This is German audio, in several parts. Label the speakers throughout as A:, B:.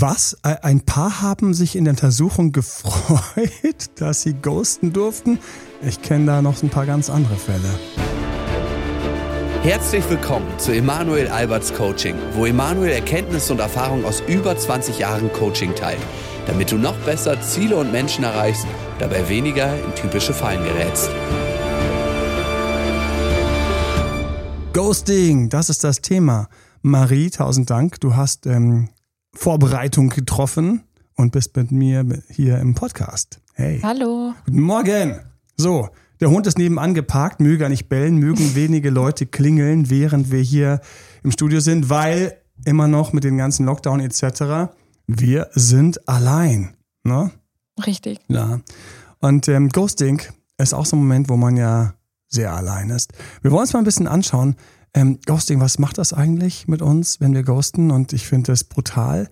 A: Was? Ein paar haben sich in der Untersuchung gefreut, dass sie ghosten durften. Ich kenne da noch ein paar ganz andere Fälle.
B: Herzlich willkommen zu Emanuel Alberts Coaching, wo Emanuel Erkenntnisse und Erfahrung aus über 20 Jahren Coaching teilt, damit du noch besser Ziele und Menschen erreichst, dabei weniger in typische Fallen gerätst.
A: Ghosting, das ist das Thema. Marie, tausend Dank. Du hast ähm, Vorbereitung getroffen und bist mit mir hier im Podcast. Hey.
C: Hallo.
A: Guten Morgen. So, der Hund ist nebenan geparkt, möge er nicht bellen, mögen wenige Leute klingeln, während wir hier im Studio sind, weil immer noch mit den ganzen Lockdown etc. Wir sind allein. Ne?
C: Richtig.
A: Ja. Und ähm, Ghosting ist auch so ein Moment, wo man ja sehr allein ist. Wir wollen uns mal ein bisschen anschauen, ähm, Ghosting, was macht das eigentlich mit uns, wenn wir ghosten? Und ich finde das brutal.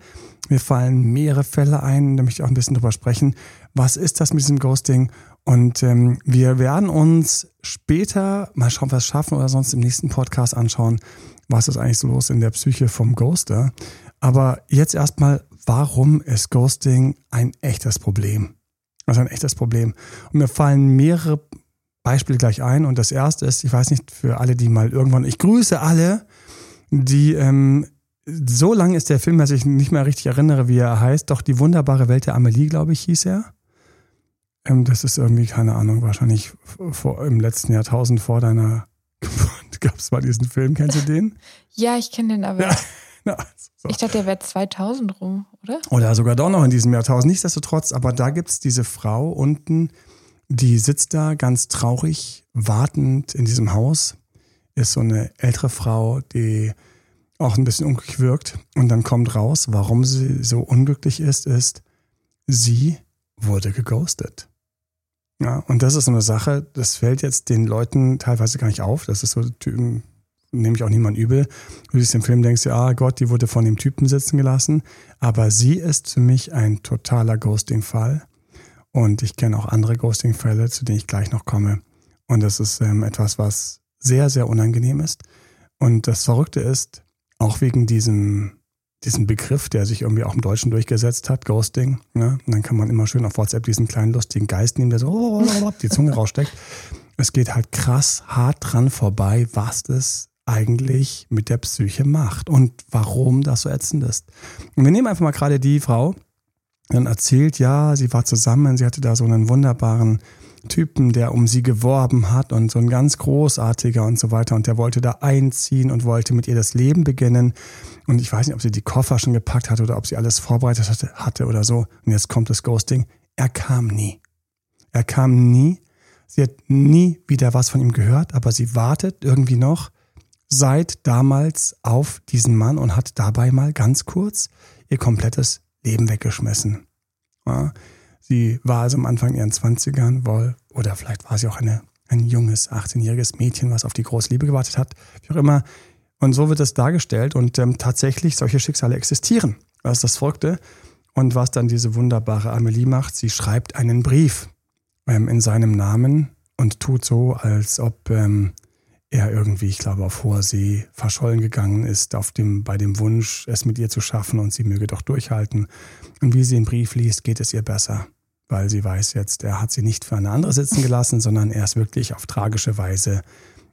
A: Mir fallen mehrere Fälle ein, da möchte ich auch ein bisschen drüber sprechen. Was ist das mit diesem Ghosting? Und ähm, wir werden uns später mal schauen, was schaffen oder sonst im nächsten Podcast anschauen, was ist eigentlich so los in der Psyche vom Ghoster. Aber jetzt erstmal, warum ist Ghosting ein echtes Problem? Also ein echtes Problem. Und mir fallen mehrere Beispiel gleich ein. Und das erste ist, ich weiß nicht, für alle, die mal irgendwann, ich grüße alle, die, ähm, so lang ist der Film, dass ich nicht mehr richtig erinnere, wie er heißt. Doch die wunderbare Welt der Amelie, glaube ich, hieß er. Ähm, das ist irgendwie, keine Ahnung, wahrscheinlich vor, im letzten Jahrtausend vor deiner Geburt gab es mal diesen Film. Kennst du den?
C: Ja, ich kenne den aber. Ja. Ja, so. Ich dachte, der wäre 2000 rum, oder?
A: Oder sogar doch noch in diesem Jahrtausend. Nichtsdestotrotz, aber da gibt es diese Frau unten, die sitzt da ganz traurig, wartend in diesem Haus. Ist so eine ältere Frau, die auch ein bisschen unglücklich wirkt. Und dann kommt raus, warum sie so unglücklich ist, ist, sie wurde geghostet. Ja, und das ist so eine Sache, das fällt jetzt den Leuten teilweise gar nicht auf. Das ist so, nehme ich auch niemand übel. Du siehst im Film, denkst du, ah Gott, die wurde von dem Typen sitzen gelassen. Aber sie ist für mich ein totaler Ghosting-Fall. Und ich kenne auch andere Ghosting-Fälle, zu denen ich gleich noch komme. Und das ist ähm, etwas, was sehr, sehr unangenehm ist. Und das Verrückte ist, auch wegen diesem, diesem Begriff, der sich irgendwie auch im Deutschen durchgesetzt hat, Ghosting. Ne? Und dann kann man immer schön auf WhatsApp diesen kleinen lustigen Geist nehmen, der so die Zunge raussteckt. Es geht halt krass hart dran vorbei, was das eigentlich mit der Psyche macht und warum das so ätzend ist. Und wir nehmen einfach mal gerade die Frau, dann erzählt, ja, sie war zusammen, sie hatte da so einen wunderbaren Typen, der um sie geworben hat und so ein ganz großartiger und so weiter. Und der wollte da einziehen und wollte mit ihr das Leben beginnen. Und ich weiß nicht, ob sie die Koffer schon gepackt hat oder ob sie alles vorbereitet hatte, hatte oder so. Und jetzt kommt das Ghosting. Er kam nie. Er kam nie. Sie hat nie wieder was von ihm gehört, aber sie wartet irgendwie noch seit damals auf diesen Mann und hat dabei mal ganz kurz ihr komplettes Leben weggeschmissen. Ja, sie war also am Anfang ihren 20ern wohl, oder vielleicht war sie auch eine, ein junges, 18-jähriges Mädchen, was auf die große Liebe gewartet hat, wie auch immer. Und so wird es dargestellt und ähm, tatsächlich solche Schicksale existieren. Das ist das Verrückte. Und was dann diese wunderbare Amelie macht, sie schreibt einen Brief ähm, in seinem Namen und tut so, als ob ähm, er irgendwie, ich glaube, auf hoher See verschollen gegangen ist, auf dem, bei dem Wunsch, es mit ihr zu schaffen und sie möge doch durchhalten. Und wie sie den Brief liest, geht es ihr besser, weil sie weiß jetzt, er hat sie nicht für eine andere sitzen gelassen, sondern er ist wirklich auf tragische Weise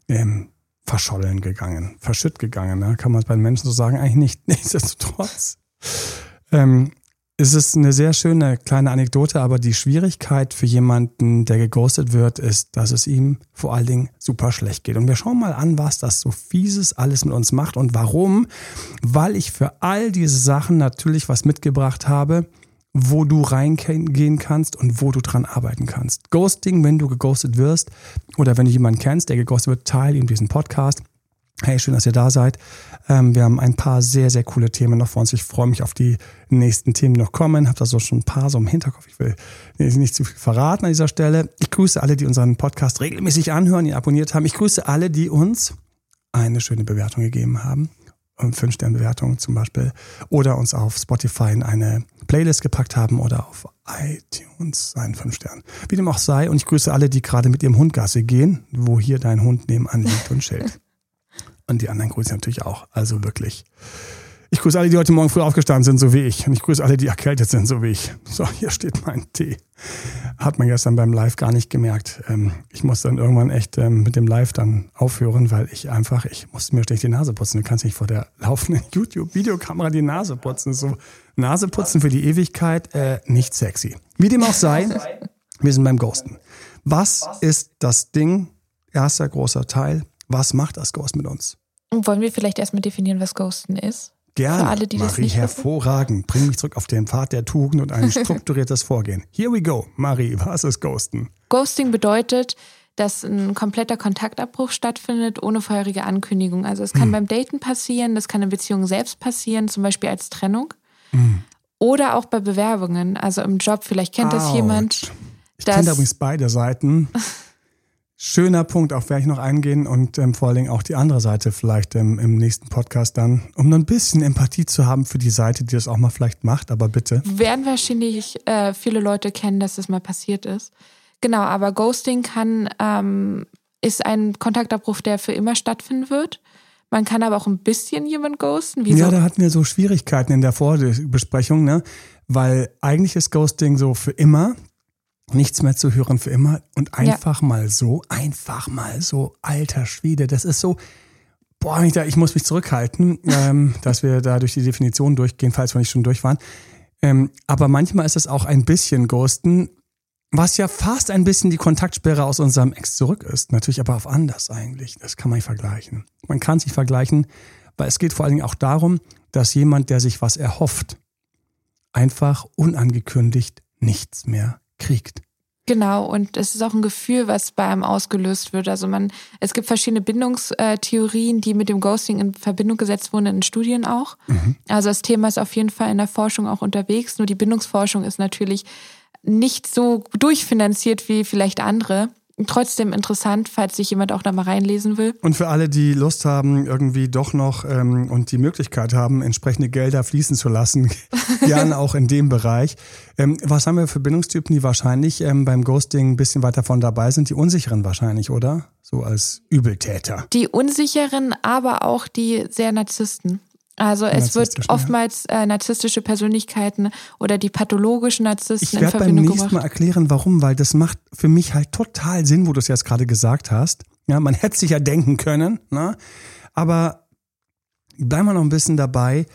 A: ähm, verschollen gegangen, verschütt gegangen. Ne? Kann man es bei den Menschen so sagen? Eigentlich nicht. Nichtsdestotrotz. Ähm, es ist eine sehr schöne kleine Anekdote, aber die Schwierigkeit für jemanden, der geghostet wird, ist, dass es ihm vor allen Dingen super schlecht geht. Und wir schauen mal an, was das so fieses alles mit uns macht und warum. Weil ich für all diese Sachen natürlich was mitgebracht habe, wo du reingehen kannst und wo du dran arbeiten kannst. Ghosting, wenn du geghostet wirst oder wenn du jemanden kennst, der geghostet wird, teile ihm diesen Podcast Hey, schön, dass ihr da seid. Ähm, wir haben ein paar sehr, sehr coole Themen noch vor uns. Ich freue mich auf die nächsten Themen, die noch kommen. Habe da so schon ein paar so im Hinterkopf. Ich will nicht zu viel verraten an dieser Stelle. Ich grüße alle, die unseren Podcast regelmäßig anhören, ihn abonniert haben. Ich grüße alle, die uns eine schöne Bewertung gegeben haben. fünf Sterne Bewertung zum Beispiel. Oder uns auf Spotify in eine Playlist gepackt haben oder auf iTunes einen fünf Stern. Wie dem auch sei. Und ich grüße alle, die gerade mit ihrem Hund Gasse gehen, wo hier dein Hund nebenan liegt und chillt. Und die anderen grüßen natürlich auch. Also wirklich. Ich grüße alle, die heute Morgen früh aufgestanden sind, so wie ich. Und ich grüße alle, die erkältet sind, so wie ich. So, hier steht mein Tee. Hat man gestern beim Live gar nicht gemerkt. Ähm, ich muss dann irgendwann echt ähm, mit dem Live dann aufhören, weil ich einfach, ich musste mir ständig die Nase putzen. Du kannst nicht vor der laufenden YouTube-Videokamera die Nase putzen. So, Nase putzen für die Ewigkeit, äh, nicht sexy. Wie dem auch sei, wir sind beim Ghosten. Was ist das Ding? Erster großer Teil. Was macht das Ghost mit uns?
C: wollen wir vielleicht erstmal definieren, was Ghosten ist?
A: Gerne. Für alle, die Marie, das nicht hervorragend. Wissen. Bring mich zurück auf den Pfad der Tugend und ein strukturiertes Vorgehen. Here we go. Marie, was ist Ghosten?
C: Ghosting bedeutet, dass ein kompletter Kontaktabbruch stattfindet ohne vorherige Ankündigung. Also es kann hm. beim Daten passieren, das kann in Beziehungen selbst passieren, zum Beispiel als Trennung. Hm. Oder auch bei Bewerbungen, also im Job, vielleicht kennt Ouch. das jemand.
A: Ich kenne übrigens beide Seiten. Schöner Punkt, auch werde ich noch eingehen und ähm, vor allen Dingen auch die andere Seite vielleicht ähm, im nächsten Podcast dann, um ein bisschen Empathie zu haben für die Seite, die das auch mal vielleicht macht, aber bitte.
C: Werden wahrscheinlich äh, viele Leute kennen, dass das mal passiert ist. Genau, aber Ghosting kann, ähm, ist ein Kontaktabbruch, der für immer stattfinden wird. Man kann aber auch ein bisschen jemand ghosten.
A: Wieso? Ja, da hatten wir so Schwierigkeiten in der Vorbesprechung, ne? Weil eigentlich ist Ghosting so für immer nichts mehr zu hören für immer und einfach ja. mal so, einfach mal so, alter Schwede, das ist so, boah, ich, muss mich zurückhalten, ähm, dass wir da durch die Definition durchgehen, falls wir nicht schon durch waren. Ähm, aber manchmal ist es auch ein bisschen Ghosten, was ja fast ein bisschen die Kontaktsperre aus unserem Ex zurück ist. Natürlich aber auf anders eigentlich. Das kann man nicht vergleichen. Man kann sich vergleichen, weil es geht vor allen Dingen auch darum, dass jemand, der sich was erhofft, einfach unangekündigt nichts mehr kriegt.
C: Genau, und es ist auch ein Gefühl, was bei einem ausgelöst wird. Also man, es gibt verschiedene Bindungstheorien, die mit dem Ghosting in Verbindung gesetzt wurden in Studien auch. Mhm. Also das Thema ist auf jeden Fall in der Forschung auch unterwegs. Nur die Bindungsforschung ist natürlich nicht so durchfinanziert wie vielleicht andere trotzdem interessant, falls sich jemand auch da mal reinlesen will.
A: Und für alle, die Lust haben, irgendwie doch noch ähm, und die Möglichkeit haben, entsprechende Gelder fließen zu lassen, gerne auch in dem Bereich. Ähm, was haben wir für Bindungstypen, die wahrscheinlich ähm, beim Ghosting ein bisschen weiter von dabei sind? Die unsicheren wahrscheinlich, oder? So als Übeltäter.
C: Die unsicheren, aber auch die sehr Narzissten. Also es wird oftmals äh, narzisstische Persönlichkeiten oder die pathologischen Narzissten
A: in Verbindung gebracht. Ich werde beim nächsten Mal erklären, warum, weil das macht für mich halt total Sinn, wo du es jetzt gerade gesagt hast. Ja, man hätte sich ja denken können, ne? aber bleiben wir noch ein bisschen dabei.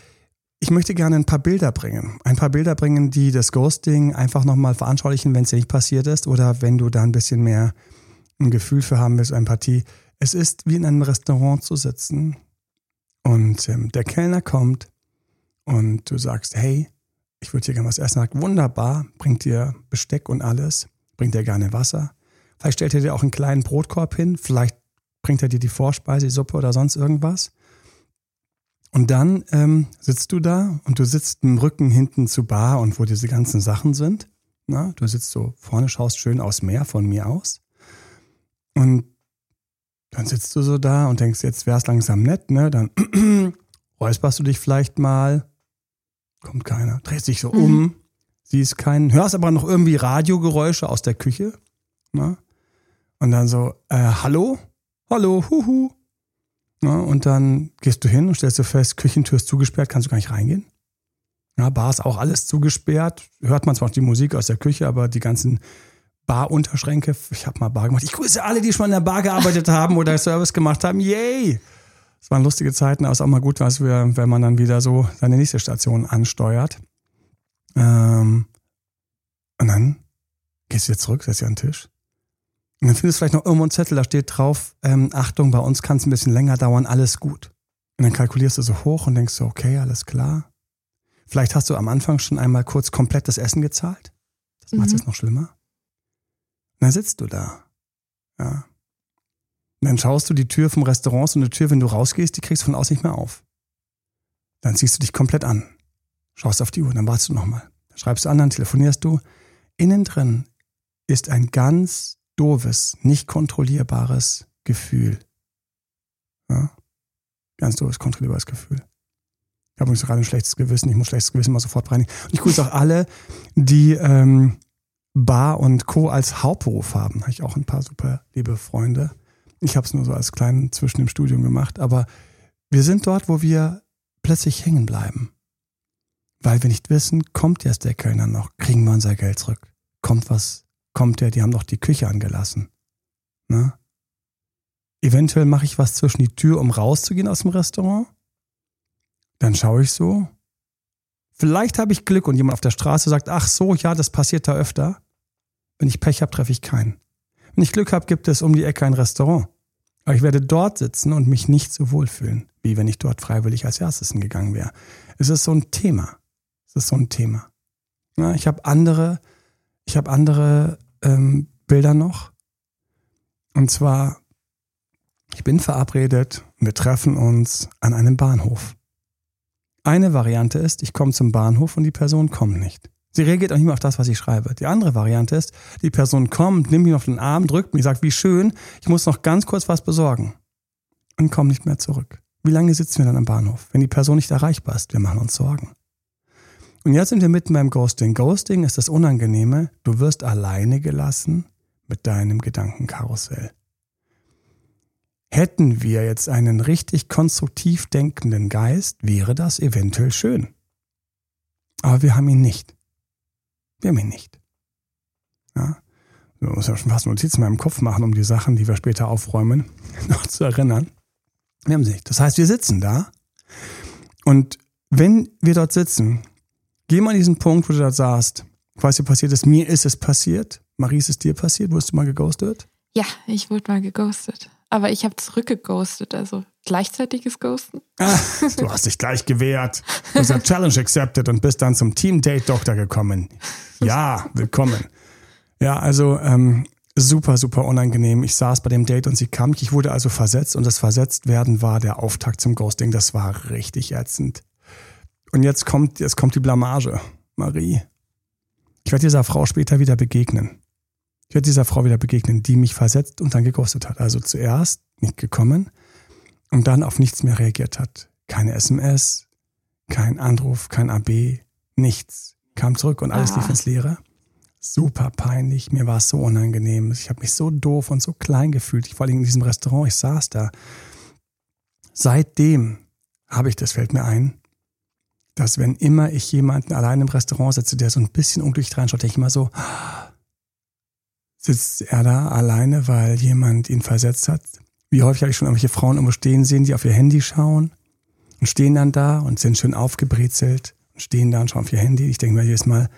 A: Ich möchte gerne ein paar Bilder bringen. Ein paar Bilder bringen, die das Ghosting einfach nochmal veranschaulichen, wenn es dir nicht passiert ist oder wenn du da ein bisschen mehr ein Gefühl für haben willst, Empathie. Es ist wie in einem Restaurant zu sitzen und ähm, der Kellner kommt und du sagst, hey, ich würde hier gerne was essen. Er sagt, wunderbar, bringt dir Besteck und alles, bringt dir gerne Wasser. Vielleicht stellt er dir auch einen kleinen Brotkorb hin, vielleicht bringt er dir die Vorspeise, die Suppe oder sonst irgendwas. Und dann ähm, sitzt du da und du sitzt im Rücken hinten zu Bar und wo diese ganzen Sachen sind. Na, du sitzt so vorne, schaust schön aus Meer von mir aus. Und dann sitzt du so da und denkst, jetzt wär's langsam nett, ne? Dann räusperst du dich vielleicht mal. Kommt keiner. Drehst dich so mhm. um, siehst keinen, hörst aber noch irgendwie Radiogeräusche aus der Küche. Ne? Und dann so, äh, hallo? Hallo, huhu. Ne? Und dann gehst du hin und stellst du fest, Küchentür ist zugesperrt, kannst du gar nicht reingehen. Ja, Bar ist auch alles zugesperrt. Hört man zwar noch die Musik aus der Küche, aber die ganzen Barunterschränke. Ich habe mal Bar gemacht. Ich grüße alle, die schon in der Bar gearbeitet haben oder Service gemacht haben. Yay! Es waren lustige Zeiten, aber es ist auch mal gut, was wir, wenn man dann wieder so seine nächste Station ansteuert. Ähm, und dann gehst du wieder zurück, setzt dich an den Tisch. Und dann findest du vielleicht noch irgendwo einen Zettel, da steht drauf, ähm, Achtung, bei uns kann es ein bisschen länger dauern, alles gut. Und dann kalkulierst du so hoch und denkst so, okay, alles klar. Vielleicht hast du am Anfang schon einmal kurz komplett das Essen gezahlt. Das macht es mhm. jetzt noch schlimmer dann sitzt du da. Ja. Und dann schaust du die Tür vom Restaurant, so eine Tür, wenn du rausgehst, die kriegst du von außen nicht mehr auf. Dann ziehst du dich komplett an. Schaust auf die Uhr, dann wartest du nochmal. Dann schreibst du an, dann telefonierst du. Innen drin ist ein ganz doofes, nicht kontrollierbares Gefühl. Ja? Ganz doofes, kontrollierbares Gefühl. Ich habe übrigens gerade ein schlechtes Gewissen, ich muss schlechtes Gewissen mal sofort bereinigen. Und ich grüße auch alle, die ähm, Bar und Co. als Hauptberuf haben. Habe ich auch ein paar super liebe Freunde. Ich habe es nur so als kleinen zwischen dem Studium gemacht, aber wir sind dort, wo wir plötzlich hängen bleiben. Weil wir nicht wissen, kommt jetzt der Kellner noch, kriegen wir unser Geld zurück. Kommt was, kommt der, die haben doch die Küche angelassen. Ne? Eventuell mache ich was zwischen die Tür, um rauszugehen aus dem Restaurant. Dann schaue ich so. Vielleicht habe ich Glück und jemand auf der Straße sagt, ach so, ja, das passiert da öfter. Wenn ich Pech habe, treffe ich keinen. Wenn ich Glück habe, gibt es um die Ecke ein Restaurant. Aber ich werde dort sitzen und mich nicht so wohlfühlen, wie wenn ich dort freiwillig als erstes hingegangen wäre. Es ist so ein Thema. Es ist so ein Thema. Ja, ich habe andere, ich habe andere ähm, Bilder noch. Und zwar, ich bin verabredet wir treffen uns an einem Bahnhof. Eine Variante ist, ich komme zum Bahnhof und die Person kommt nicht. Sie reagiert auch nicht mehr auf das, was ich schreibe. Die andere Variante ist, die Person kommt, nimmt mich auf den Arm, drückt mich, sagt, wie schön, ich muss noch ganz kurz was besorgen. Und kommt nicht mehr zurück. Wie lange sitzen wir dann am Bahnhof? Wenn die Person nicht erreichbar ist, wir machen uns Sorgen. Und jetzt sind wir mitten beim Ghosting. Ghosting ist das Unangenehme, du wirst alleine gelassen mit deinem Gedankenkarussell. Hätten wir jetzt einen richtig konstruktiv denkenden Geist, wäre das eventuell schön. Aber wir haben ihn nicht. Wir haben ihn nicht. Ja? Wir müssen ja schon fast Notizen in meinem Kopf machen, um die Sachen, die wir später aufräumen, noch zu erinnern. Wir haben sie nicht. Das heißt, wir sitzen da und wenn wir dort sitzen, geh mal an diesen Punkt, wo du da saßt, was dir passiert ist, mir ist es passiert, Marie ist es dir passiert, wurdest du mal geghostet?
C: Ja, ich wurde mal geghostet. Aber ich habe zurückgeghostet, also gleichzeitiges Ghosten.
A: Ah, du hast dich gleich gewehrt. Eine Challenge accepted und bist dann zum Team Date Doktor gekommen. Ja, willkommen. Ja, also ähm, super, super unangenehm. Ich saß bei dem Date und sie kam. Ich wurde also versetzt und das Versetztwerden war der Auftakt zum Ghosting. Das war richtig ätzend. Und jetzt kommt, jetzt kommt die Blamage. Marie. Ich werde dieser Frau später wieder begegnen. Ich werde dieser Frau wieder begegnen, die mich versetzt und dann geghostet hat. Also zuerst nicht gekommen und dann auf nichts mehr reagiert hat. Keine SMS, kein Anruf, kein AB, nichts. Kam zurück und alles ah. lief ins Leere. Super peinlich, mir war es so unangenehm. Ich habe mich so doof und so klein gefühlt. Ich vor allem in diesem Restaurant, ich saß da. Seitdem habe ich, das fällt mir ein, dass wenn immer ich jemanden allein im Restaurant setze, der so ein bisschen unglücklich reinschaut, denke ich immer so, sitzt er da alleine, weil jemand ihn versetzt hat. Wie häufig habe ich schon irgendwelche Frauen irgendwo stehen sehen, die auf ihr Handy schauen und stehen dann da und sind schön aufgebrezelt und stehen da und schauen auf ihr Handy. Ich denke mir jedes Mal,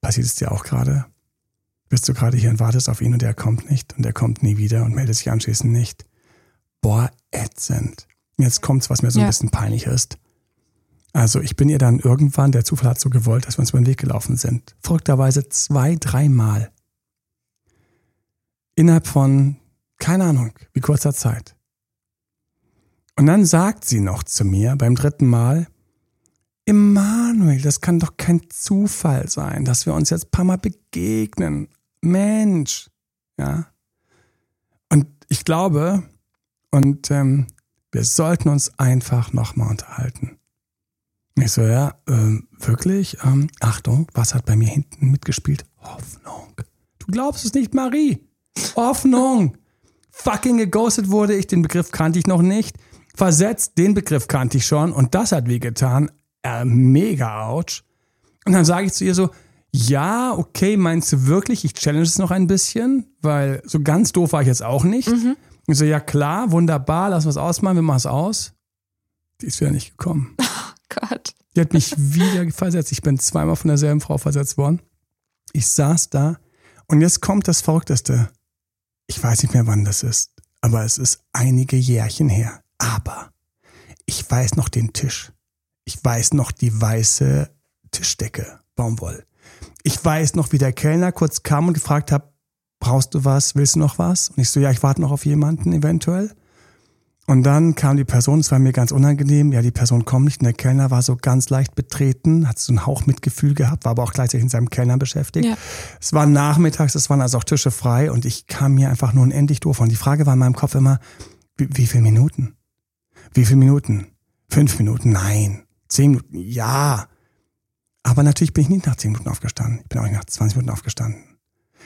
A: passiert es dir auch gerade? Bist du gerade hier und wartest auf ihn und er kommt nicht und er kommt nie wieder und meldet sich anschließend nicht. Boah, ätzend. Jetzt kommt's, was mir so ein bisschen peinlich ist. Also ich bin ihr dann irgendwann, der Zufall hat so gewollt, dass wir uns über den Weg gelaufen sind. Verrückterweise zwei, dreimal innerhalb von, keine Ahnung, wie kurzer Zeit. Und dann sagt sie noch zu mir beim dritten Mal, Emanuel, das kann doch kein Zufall sein, dass wir uns jetzt ein paar Mal begegnen. Mensch, ja. Und ich glaube, und ähm, wir sollten uns einfach nochmal unterhalten. Ich so, ja, ähm, wirklich? Ähm, Achtung, was hat bei mir hinten mitgespielt? Hoffnung. Du glaubst es nicht, Marie. Hoffnung. Fucking geghostet wurde ich, den Begriff kannte ich noch nicht. Versetzt, den Begriff kannte ich schon und das hat wehgetan. Äh, mega ouch. Und dann sage ich zu ihr so, ja, okay, meinst du wirklich, ich challenge es noch ein bisschen? Weil so ganz doof war ich jetzt auch nicht. Mhm. Ich so, ja klar, wunderbar, lass was ausmachen, wir machen es aus. Die ist wieder nicht gekommen.
C: Oh Gott.
A: Die hat mich wieder versetzt. Ich bin zweimal von derselben Frau versetzt worden. Ich saß da und jetzt kommt das Verrückteste. Ich weiß nicht mehr, wann das ist, aber es ist einige Jährchen her. Aber ich weiß noch den Tisch. Ich weiß noch die weiße Tischdecke, Baumwoll. Ich weiß noch, wie der Kellner kurz kam und gefragt hat, brauchst du was, willst du noch was? Und ich so, ja, ich warte noch auf jemanden eventuell. Und dann kam die Person, es war mir ganz unangenehm, ja, die Person kommt nicht und der Kellner war so ganz leicht betreten, hat so einen Hauch Mitgefühl gehabt, war aber auch gleichzeitig in seinem Kellner beschäftigt. Ja. Es war nachmittags, es waren also auch Tische frei und ich kam mir einfach nur unendlich doof. Und die Frage war in meinem Kopf immer, wie, wie viele Minuten? Wie viele Minuten? Fünf Minuten? Nein. Zehn Minuten? Ja. Aber natürlich bin ich nicht nach zehn Minuten aufgestanden. Ich bin auch nicht nach 20 Minuten aufgestanden.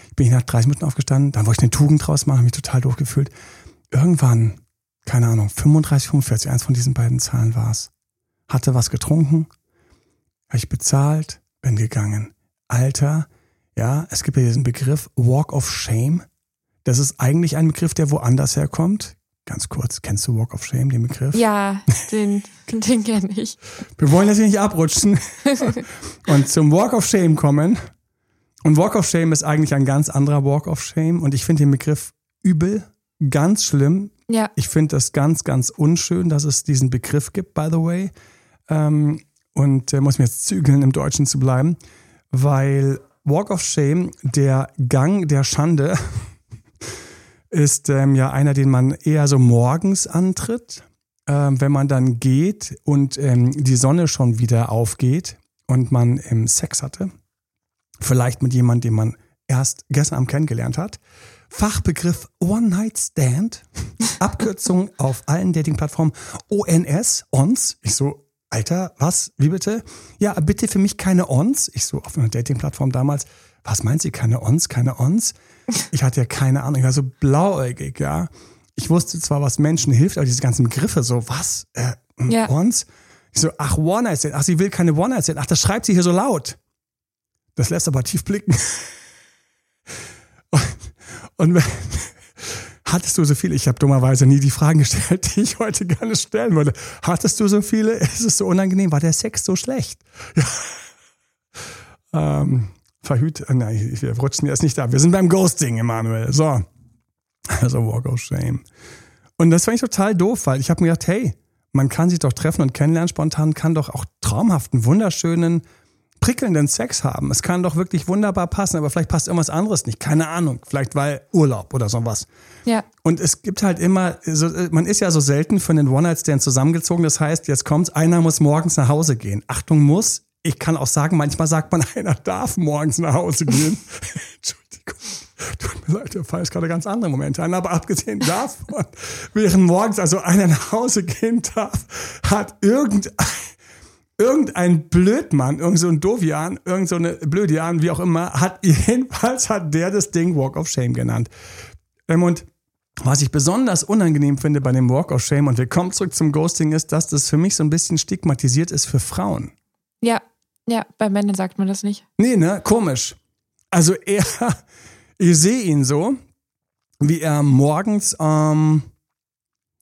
A: Ich bin nicht nach 30 Minuten aufgestanden, dann wollte ich eine Tugend draus machen, habe mich total doof gefühlt. Irgendwann keine Ahnung, 35, 45, eins von diesen beiden Zahlen war es. hatte was getrunken, habe ich bezahlt, bin gegangen. Alter, ja, es gibt ja diesen Begriff Walk of Shame. Das ist eigentlich ein Begriff, der woanders herkommt. Ganz kurz, kennst du Walk of Shame, den Begriff?
C: Ja, den, den kenne ich.
A: Wir wollen das hier nicht abrutschen und zum Walk of Shame kommen. Und Walk of Shame ist eigentlich ein ganz anderer Walk of Shame. Und ich finde den Begriff übel, ganz schlimm.
C: Ja.
A: Ich finde das ganz, ganz unschön, dass es diesen Begriff gibt, by the way. Ähm, und äh, muss mir jetzt zügeln, im Deutschen zu bleiben, weil Walk of Shame, der Gang der Schande, ist ähm, ja einer, den man eher so morgens antritt, ähm, wenn man dann geht und ähm, die Sonne schon wieder aufgeht und man ähm, Sex hatte. Vielleicht mit jemandem, den man erst gestern Abend kennengelernt hat. Fachbegriff One Night Stand, Abkürzung auf allen Dating-Plattformen ONS, ONS. Ich so, Alter, was? Wie bitte? Ja, bitte für mich keine ONS. Ich so, auf einer Dating-Plattform damals, was meint sie? Keine ONS, keine ONS? Ich hatte ja keine Ahnung, ich war so blauäugig, ja. Ich wusste zwar, was Menschen hilft, aber diese ganzen Begriffe, so, was? Äh,
C: Ja.
A: ONS? Ich so, ach, One Night Stand. Ach, sie will keine One Night Stand. Ach, das schreibt sie hier so laut. Das lässt aber tief blicken. Und, und wenn, hattest du so viele? Ich habe dummerweise nie die Fragen gestellt, die ich heute gerne stellen würde. Hattest du so viele? Ist es so unangenehm? War der Sex so schlecht? Ja. Ähm, verhüt, äh, nein, wir rutschen jetzt nicht ab. Wir sind beim Ghosting, Emanuel. So. Also Walk of Shame. Und das fand ich total doof, weil ich habe mir gedacht, hey, man kann sich doch treffen und kennenlernen spontan, kann doch auch traumhaften, wunderschönen, prickelnden Sex haben. Es kann doch wirklich wunderbar passen, aber vielleicht passt irgendwas anderes nicht. Keine Ahnung. Vielleicht weil Urlaub oder sowas.
C: Ja.
A: Und es gibt halt immer, so, man ist ja so selten für einen One-Night-Stand zusammengezogen. Das heißt, jetzt kommt's, einer muss morgens nach Hause gehen. Achtung, muss. Ich kann auch sagen, manchmal sagt man, einer darf morgens nach Hause gehen. Entschuldigung. Tut mir leid, der Fall ist gerade ganz andere Momente an. Aber abgesehen davon, während morgens also einer nach Hause gehen darf, hat irgendein, irgendein Blödmann, irgend so ein Dovian, irgend so eine Blödian, wie auch immer, hat jedenfalls hat der das Ding Walk of Shame genannt. Ähm, Und was ich besonders unangenehm finde bei dem Walk of Shame, und wir kommen zurück zum Ghosting, ist, dass das für mich so ein bisschen stigmatisiert ist für Frauen.
C: Ja. Ja, bei Männern sagt man das nicht.
A: Nee, ne? Komisch. Also er, ich sehe ihn so, wie er morgens ähm,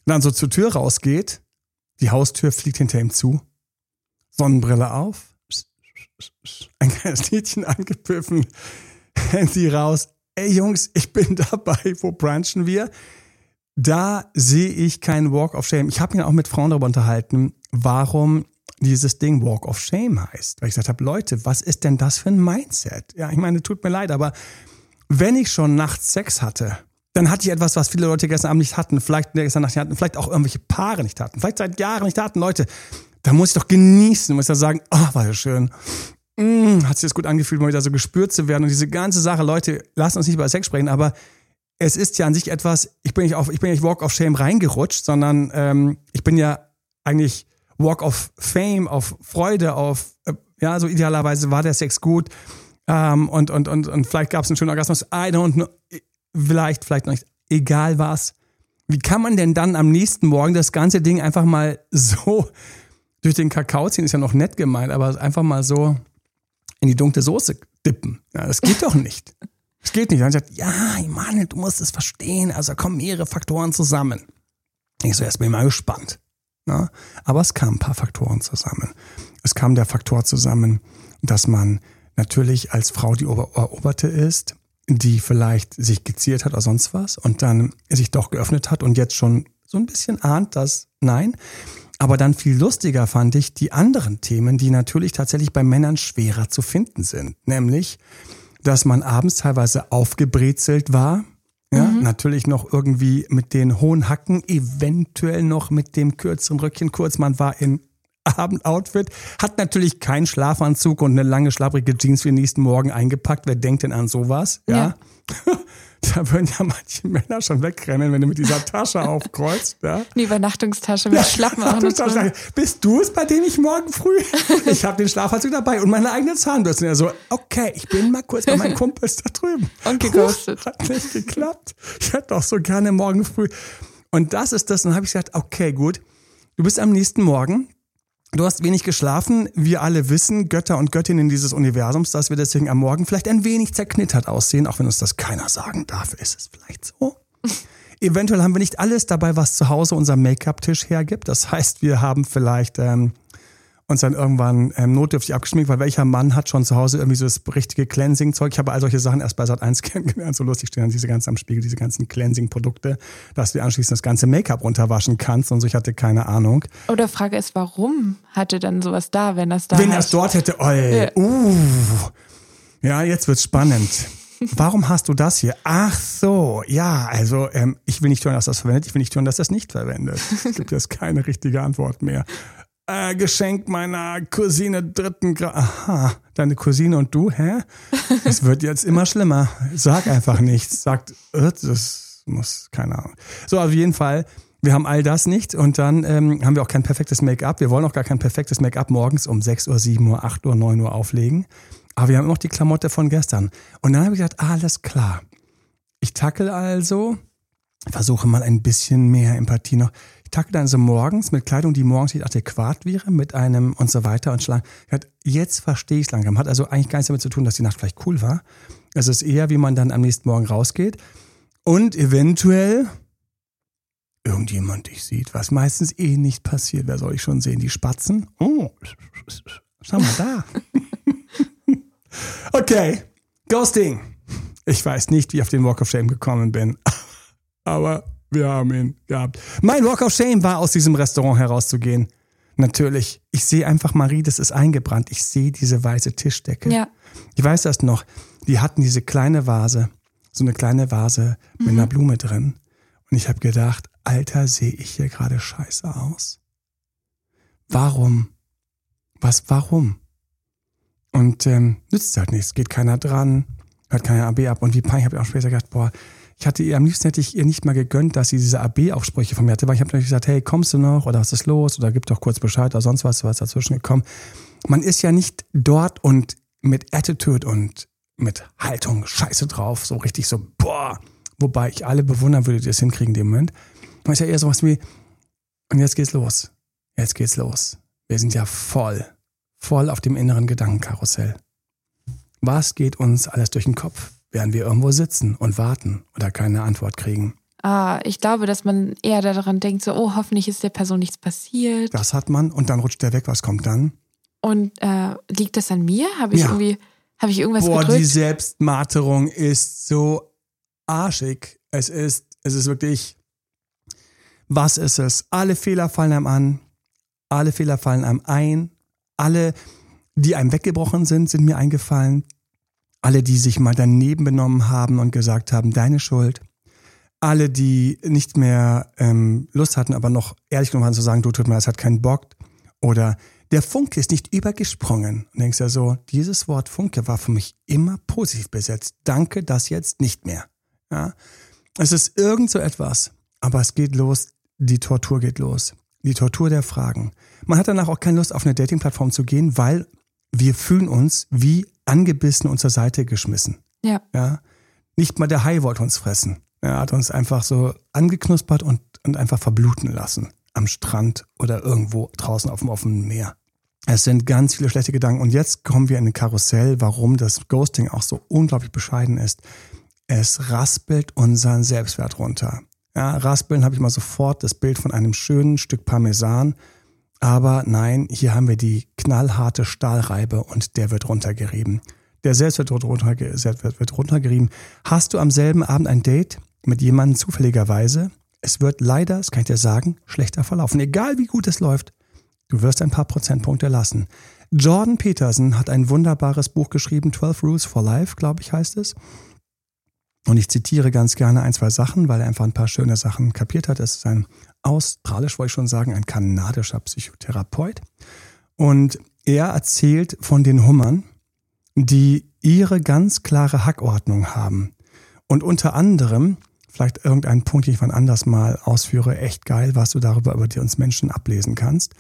A: dann so zur Tür rausgeht. Die Haustür fliegt hinter ihm zu. Sonnenbrille auf. Ein kleines Liedchen angepfiffen. Handy raus. Ey Jungs, ich bin dabei. Wo branchen wir? Da sehe ich keinen Walk of Shame. Ich habe mich auch mit Frauen darüber unterhalten, warum dieses Ding Walk of Shame heißt. Weil ich gesagt habe, Leute, was ist denn das für ein Mindset? Ja, ich meine, tut mir leid, aber wenn ich schon nachts Sex hatte, dann hatte ich etwas, was viele Leute gestern Abend nicht hatten, vielleicht gestern Nacht nicht hatten, vielleicht auch irgendwelche Paare nicht hatten, vielleicht seit Jahren nicht hatten. Leute, da muss ich doch genießen, muss da sagen, oh, war das schön. Mm, hat sich das gut angefühlt, mal wieder so gespürt zu werden. Und diese ganze Sache, Leute, lasst uns nicht über Sex sprechen, aber es ist ja an sich etwas, ich bin nicht auf, ich bin nicht Walk of Shame reingerutscht, sondern ähm, ich bin ja eigentlich Walk of Fame, auf Freude, auf, äh, ja, so idealerweise war der Sex gut. Ähm, und, und, und, und vielleicht gab es einen schönen Orgasmus. I don't know. Vielleicht, vielleicht noch nicht. Egal was. Wie kann man denn dann am nächsten Morgen das ganze Ding einfach mal so durch den Kakao ziehen? Ist ja noch nett gemeint, aber einfach mal so in die dunkle Soße dippen. Ja, das geht doch nicht. Das geht nicht. Dann sagt, ja, Mann, du musst es verstehen. Also da kommen mehrere Faktoren zusammen. Ich so, erst bin ich mal gespannt. Ja, aber es kamen ein paar Faktoren zusammen. Es kam der Faktor zusammen, dass man natürlich als Frau die Ober Eroberte ist, die vielleicht sich geziert hat oder sonst was und dann sich doch geöffnet hat und jetzt schon so ein bisschen ahnt, dass nein. Aber dann viel lustiger fand ich die anderen Themen, die natürlich tatsächlich bei Männern schwerer zu finden sind. Nämlich, dass man abends teilweise aufgebrezelt war, ja, natürlich noch irgendwie mit den hohen Hacken, eventuell noch mit dem kürzeren Röckchen kurz. Man war in Abendoutfit, hat natürlich keinen Schlafanzug und eine lange schlapprige Jeans für den nächsten Morgen eingepackt. Wer denkt denn an sowas? Ja. da würden ja manche Männer schon wegrennen, wenn du mit dieser Tasche aufkreuzt. Ja.
C: Eine Übernachtungstasche mit Schlappen auch noch.
A: Bist du es, bei dem ich morgen früh? Ich habe den Schlafanzug dabei und meine eigene Zahnbürste. Und er so, okay, ich bin mal kurz bei meinen Kumpels da drüben.
C: Und geghostet.
A: Hat nicht geklappt. Ich hätte doch so gerne morgen früh. Und das ist das. Und dann habe ich gesagt, okay, gut. Du bist am nächsten Morgen Du hast wenig geschlafen. Wir alle wissen, Götter und Göttinnen dieses Universums, dass wir deswegen am Morgen vielleicht ein wenig zerknittert aussehen, auch wenn uns das keiner sagen darf. Ist es vielleicht so? Eventuell haben wir nicht alles dabei, was zu Hause unser Make-up-Tisch hergibt. Das heißt, wir haben vielleicht ähm, uns dann irgendwann ähm, notdürftig abgeschminkt, weil welcher Mann hat schon zu Hause irgendwie so das richtige Cleansing-Zeug? Ich habe all solche Sachen erst bei Sat 1 kennengelernt. So lustig stehen dann diese ganzen am Spiegel, diese ganzen Cleansing-Produkte, dass du anschließend das ganze Make-up runterwaschen kannst und so. Ich hatte keine Ahnung.
C: Oder Frage ist, warum hatte dann sowas da, wenn das da
A: Wenn er es dort hätte, oh, ja. uh. Ja, jetzt wird's spannend. Warum hast du das hier? Ach so, ja, also ähm, ich will nicht hören, dass das verwendet, ich will nicht hören, dass das nicht verwendet. Es gibt jetzt keine richtige Antwort mehr. Äh, Geschenk meiner Cousine dritten Grad. Aha, deine Cousine und du, hä? Es wird jetzt immer schlimmer. Sag einfach nichts. Sagt, äh, das muss, keine Ahnung. So, auf jeden Fall, wir haben all das nicht und dann ähm, haben wir auch kein perfektes Make-up. Wir wollen auch gar kein perfektes Make-up morgens um 6 Uhr, 7 Uhr, 8 Uhr, 9 Uhr auflegen. Aber wir haben immer noch die Klamotte von gestern. Und dann habe ich gesagt, alles klar. Ich tackel also, versuche mal ein bisschen mehr Empathie noch. Ich tackel dann so morgens mit Kleidung, die morgens nicht adäquat wäre, mit einem und so weiter und schlagen. Jetzt verstehe ich es langsam. Hat also eigentlich gar nichts damit zu tun, dass die Nacht vielleicht cool war. Es ist eher, wie man dann am nächsten Morgen rausgeht und eventuell irgendjemand dich sieht, was meistens eh nicht passiert. Wer soll ich schon sehen? Die Spatzen? Oh, schau mal da. Okay, Ghosting. Ich weiß nicht, wie ich auf den Walk of Shame gekommen bin, aber wir haben ihn gehabt. Mein Walk of Shame war, aus diesem Restaurant herauszugehen. Natürlich. Ich sehe einfach Marie, das ist eingebrannt. Ich sehe diese weiße Tischdecke.
C: Ja.
A: Ich weiß das noch. Die hatten diese kleine Vase, so eine kleine Vase mit einer Blume drin. Und ich habe gedacht, Alter, sehe ich hier gerade scheiße aus? Warum? Was, warum? Und ähm, nützt halt nichts, geht keiner dran, hört keiner AB ab. Und wie peinlich habe ich auch später gedacht, boah, ich hatte ihr am liebsten hätte ich ihr nicht mal gegönnt, dass sie diese AB-Aufsprüche von mir hatte, weil ich habe natürlich gesagt, hey, kommst du noch oder was ist los oder gib doch kurz Bescheid oder sonst was, was dazwischen gekommen. Man ist ja nicht dort und mit Attitude und mit Haltung scheiße drauf, so richtig so, boah. Wobei ich alle bewundern würde, die das hinkriegen in dem Moment. Man ist ja eher sowas wie, und jetzt geht's los. Jetzt geht's los. Wir sind ja voll voll auf dem inneren Gedankenkarussell. Was geht uns alles durch den Kopf, während wir irgendwo sitzen und warten oder keine Antwort kriegen?
C: Ah, ich glaube, dass man eher daran denkt, so, oh, hoffentlich ist der Person nichts passiert.
A: Das hat man und dann rutscht der weg. Was kommt dann?
C: Und äh, liegt das an mir? Habe ich
A: Ja.
C: irgendwie, habe ich irgendwas
A: Boah,
C: gedrückt?
A: die Selbstmarterung ist so arschig. Es ist, es ist wirklich, was ist es? Alle Fehler fallen einem an. Alle Fehler fallen einem ein. Alle, die einem weggebrochen sind, sind mir eingefallen. Alle, die sich mal daneben benommen haben und gesagt haben, deine Schuld. Alle, die nicht mehr ähm, Lust hatten, aber noch ehrlich genug waren zu sagen, du tut mir, das hat keinen Bock. Oder der Funke ist nicht übergesprungen. Und denkst ja so, dieses Wort Funke war für mich immer positiv besetzt. Danke, das jetzt nicht mehr. Ja? Es ist irgend so etwas, aber es geht los, die Tortur geht los. Die Tortur der Fragen. Man hat danach auch keine Lust, auf eine Dating-Plattform zu gehen, weil wir fühlen uns wie angebissen und zur Seite geschmissen.
C: ja.
A: Ja? Nicht mal der Hai wollte uns fressen. Er hat uns einfach so angeknuspert und, und einfach verbluten lassen. Am Strand oder irgendwo draußen auf dem offenen Meer. Es sind ganz viele schlechte Gedanken. Und jetzt kommen wir in ein Karussell, warum das Ghosting auch so unglaublich bescheiden ist. Es raspelt unseren Selbstwert runter. Ja, raspeln habe ich mal sofort das Bild von einem schönen Stück Parmesan. Aber nein, hier haben wir die knallharte Stahlreibe und der wird runtergerieben. Der Selbstwert wird, runterge Selbstwert wird runtergerieben. Hast du am selben Abend ein Date mit jemandem zufälligerweise? Es wird leider, das kann ich dir sagen, schlechter verlaufen. Egal wie gut es läuft, du wirst ein paar Prozentpunkte lassen. Jordan Peterson hat ein wunderbares Buch geschrieben, 12 Rules for Life, glaube ich, heißt es. Und ich zitiere ganz gerne ein, zwei Sachen, weil er einfach ein paar schöne Sachen kapiert hat. Es ist ein australisch, wollte ich schon sagen, ein kanadischer Psychotherapeut. Und er erzählt von den Hummern, die ihre ganz klare Hackordnung haben. Und unter anderem, vielleicht irgendein Punkt, den ich wann anders mal ausführe, echt geil, was du darüber über die uns Menschen ablesen kannst.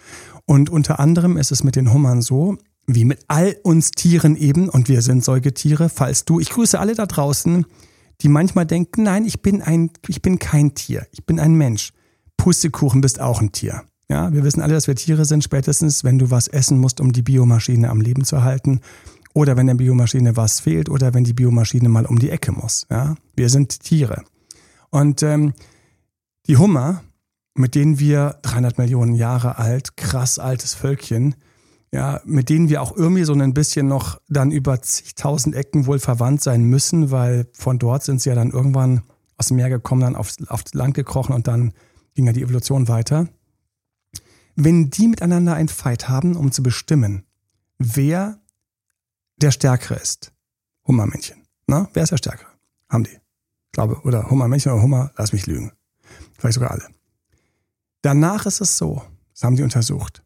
A: Und unter anderem ist es mit den Hummern so, wie mit all uns Tieren eben, und wir sind Säugetiere, falls du, ich grüße alle da draußen, die manchmal denken, nein, ich bin ein, ich bin kein Tier, ich bin ein Mensch. Pustekuchen bist auch ein Tier. Ja, wir wissen alle, dass wir Tiere sind, spätestens wenn du was essen musst, um die Biomaschine am Leben zu halten. Oder wenn der Biomaschine was fehlt oder wenn die Biomaschine mal um die Ecke muss. Ja, wir sind Tiere. Und ähm, die Hummer, mit denen wir 300 Millionen Jahre alt, krass altes Völkchen, ja, mit denen wir auch irgendwie so ein bisschen noch dann über zigtausend Ecken wohl verwandt sein müssen, weil von dort sind sie ja dann irgendwann aus dem Meer gekommen, dann aufs, aufs Land gekrochen und dann ging ja die Evolution weiter. Wenn die miteinander ein Fight haben, um zu bestimmen, wer der Stärkere ist, Hummermännchen, na, wer ist der Stärkere? Haben die. Glaube, oder Hummermännchen oder Hummer, lass mich lügen. Vielleicht sogar alle. Danach ist es so, das haben die untersucht.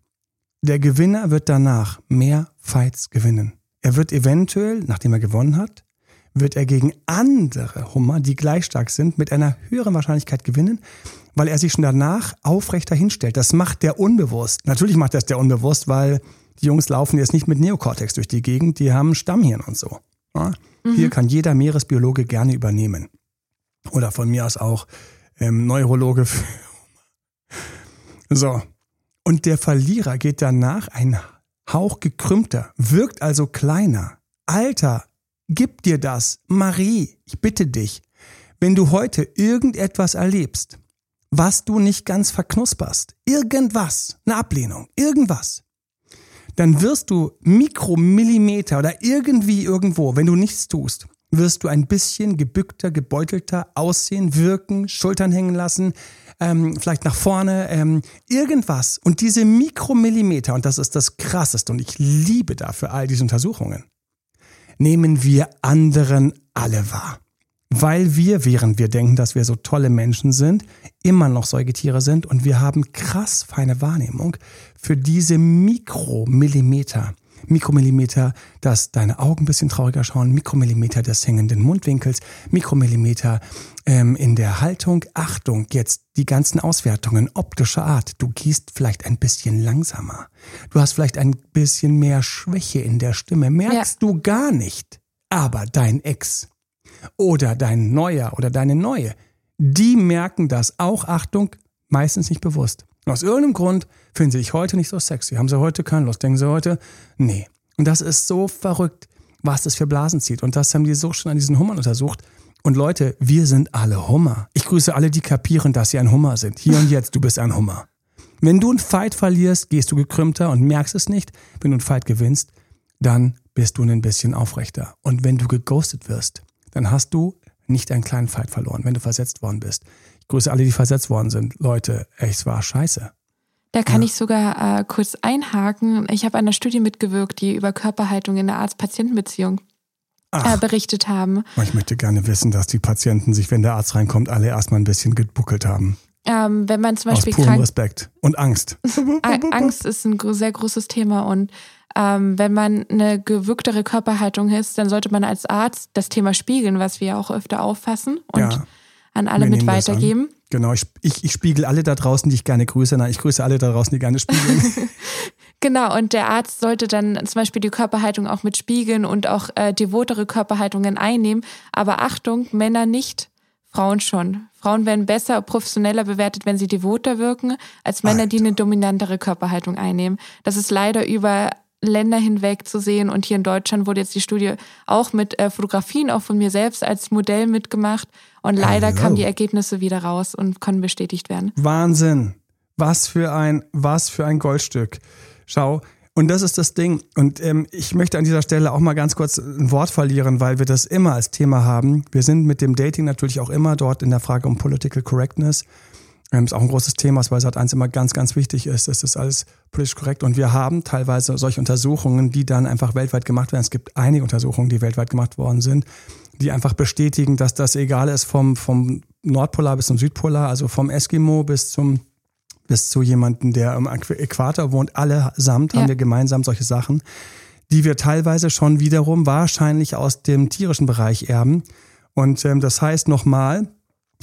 A: Der Gewinner wird danach mehr Fights gewinnen. Er wird eventuell, nachdem er gewonnen hat, wird er gegen andere Hummer, die gleich stark sind, mit einer höheren Wahrscheinlichkeit gewinnen, weil er sich schon danach aufrechter hinstellt. Das macht der unbewusst. Natürlich macht das der unbewusst, weil die Jungs laufen jetzt nicht mit Neokortex durch die Gegend, die haben Stammhirn und so. Ja? Mhm. Hier kann jeder Meeresbiologe gerne übernehmen. Oder von mir aus auch ähm, Neurologe. so. Und der Verlierer geht danach ein Hauch gekrümmter, wirkt also kleiner. Alter, Gib dir das. Marie, ich bitte dich, wenn du heute irgendetwas erlebst, was du nicht ganz verknusperst, irgendwas, eine Ablehnung, irgendwas, dann wirst du Mikromillimeter oder irgendwie irgendwo, wenn du nichts tust, wirst du ein bisschen gebückter, gebeutelter aussehen, wirken, Schultern hängen lassen, ähm, vielleicht nach vorne, ähm, irgendwas. Und diese Mikromillimeter, und das ist das Krasseste, und ich liebe dafür all diese Untersuchungen, nehmen wir anderen alle wahr. Weil wir, während wir denken, dass wir so tolle Menschen sind, immer noch Säugetiere sind und wir haben krass feine Wahrnehmung für diese Mikromillimeter. Mikromillimeter, dass deine Augen ein bisschen trauriger schauen, Mikromillimeter des hängenden Mundwinkels, Mikromillimeter ähm, in der Haltung. Achtung, jetzt die ganzen Auswertungen optischer Art. Du gehst vielleicht ein bisschen langsamer. Du hast vielleicht ein bisschen mehr Schwäche in der Stimme. Merkst ja. du gar nicht. Aber dein Ex oder dein Neuer oder deine Neue, die merken das auch, Achtung, meistens nicht bewusst. aus irgendeinem Grund finden sie sich heute nicht so sexy. Haben sie heute keine Lust? Denken sie heute, nee. Und das ist so verrückt, was das für Blasen zieht. Und das haben die so schon an diesen Hummern untersucht. Und Leute, wir sind alle Hummer. Ich grüße alle, die kapieren, dass sie ein Hummer sind. Hier und jetzt, du bist ein Hummer. Wenn du einen Fight verlierst, gehst du gekrümmter und merkst es nicht. Wenn du einen Fight gewinnst, dann bist du ein bisschen aufrechter. Und wenn du geghostet wirst, dann hast du nicht einen kleinen Fight verloren, wenn du versetzt worden bist. Ich grüße alle, die versetzt worden sind. Leute, es war scheiße.
C: Da kann ja. ich sogar äh, kurz einhaken. Ich habe an einer Studie mitgewirkt, die über Körperhaltung in der Arzt-Patienten-Beziehung äh, berichtet haben.
A: Ich möchte gerne wissen, dass die Patienten sich, wenn der Arzt reinkommt, alle erstmal ein bisschen gebuckelt haben.
C: Ähm, wenn man zum Beispiel
A: Aus purem krank Respekt und Angst.
C: Angst ist ein sehr großes Thema und ähm, wenn man eine gewücktere Körperhaltung ist, dann sollte man als Arzt das Thema spiegeln, was wir auch öfter auffassen und ja, an alle mit weitergeben.
A: Genau, ich, ich, ich spiegel alle da draußen, die ich gerne grüße. Nein, ich grüße alle da draußen, die gerne spiegeln.
C: genau, und der Arzt sollte dann zum Beispiel die Körperhaltung auch mit spiegeln und auch äh, devotere Körperhaltungen einnehmen. Aber Achtung, Männer nicht, Frauen schon. Frauen werden besser, professioneller bewertet, wenn sie devoter wirken, als Männer, Alter. die eine dominantere Körperhaltung einnehmen. Das ist leider über Länder hinweg zu sehen. Und hier in Deutschland wurde jetzt die Studie auch mit äh, Fotografien, auch von mir selbst als Modell mitgemacht. Und leider kamen die Ergebnisse wieder raus und konnten bestätigt werden.
A: Wahnsinn. Was für ein, was für ein Goldstück. Schau. Und das ist das Ding. Und ähm, ich möchte an dieser Stelle auch mal ganz kurz ein Wort verlieren, weil wir das immer als Thema haben. Wir sind mit dem Dating natürlich auch immer dort in der Frage um Political Correctness. Ähm, ist auch ein großes Thema, bei Sat1 immer ganz, ganz wichtig ist. Es ist alles politisch korrekt. Und wir haben teilweise solche Untersuchungen, die dann einfach weltweit gemacht werden. Es gibt einige Untersuchungen, die weltweit gemacht worden sind, die einfach bestätigen, dass das egal ist vom, vom Nordpolar bis zum Südpolar, also vom Eskimo bis zum bis zu jemanden, der im Äquator wohnt. Allesamt ja. haben wir gemeinsam solche Sachen, die wir teilweise schon wiederum wahrscheinlich aus dem tierischen Bereich erben. Und ähm, das heißt nochmal,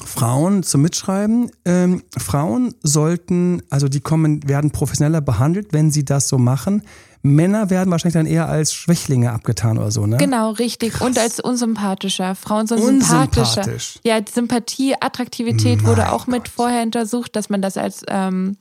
A: Frauen zum Mitschreiben. Ähm, Frauen sollten, also die kommen, werden professioneller behandelt, wenn sie das so machen. Männer werden wahrscheinlich dann eher als Schwächlinge abgetan oder so, ne?
C: Genau, richtig. Krass. Und als unsympathischer. Frauen sind sympathischer. Ja, Sympathie, Attraktivität Meine wurde auch Gott. mit vorher untersucht, dass man das als ähm,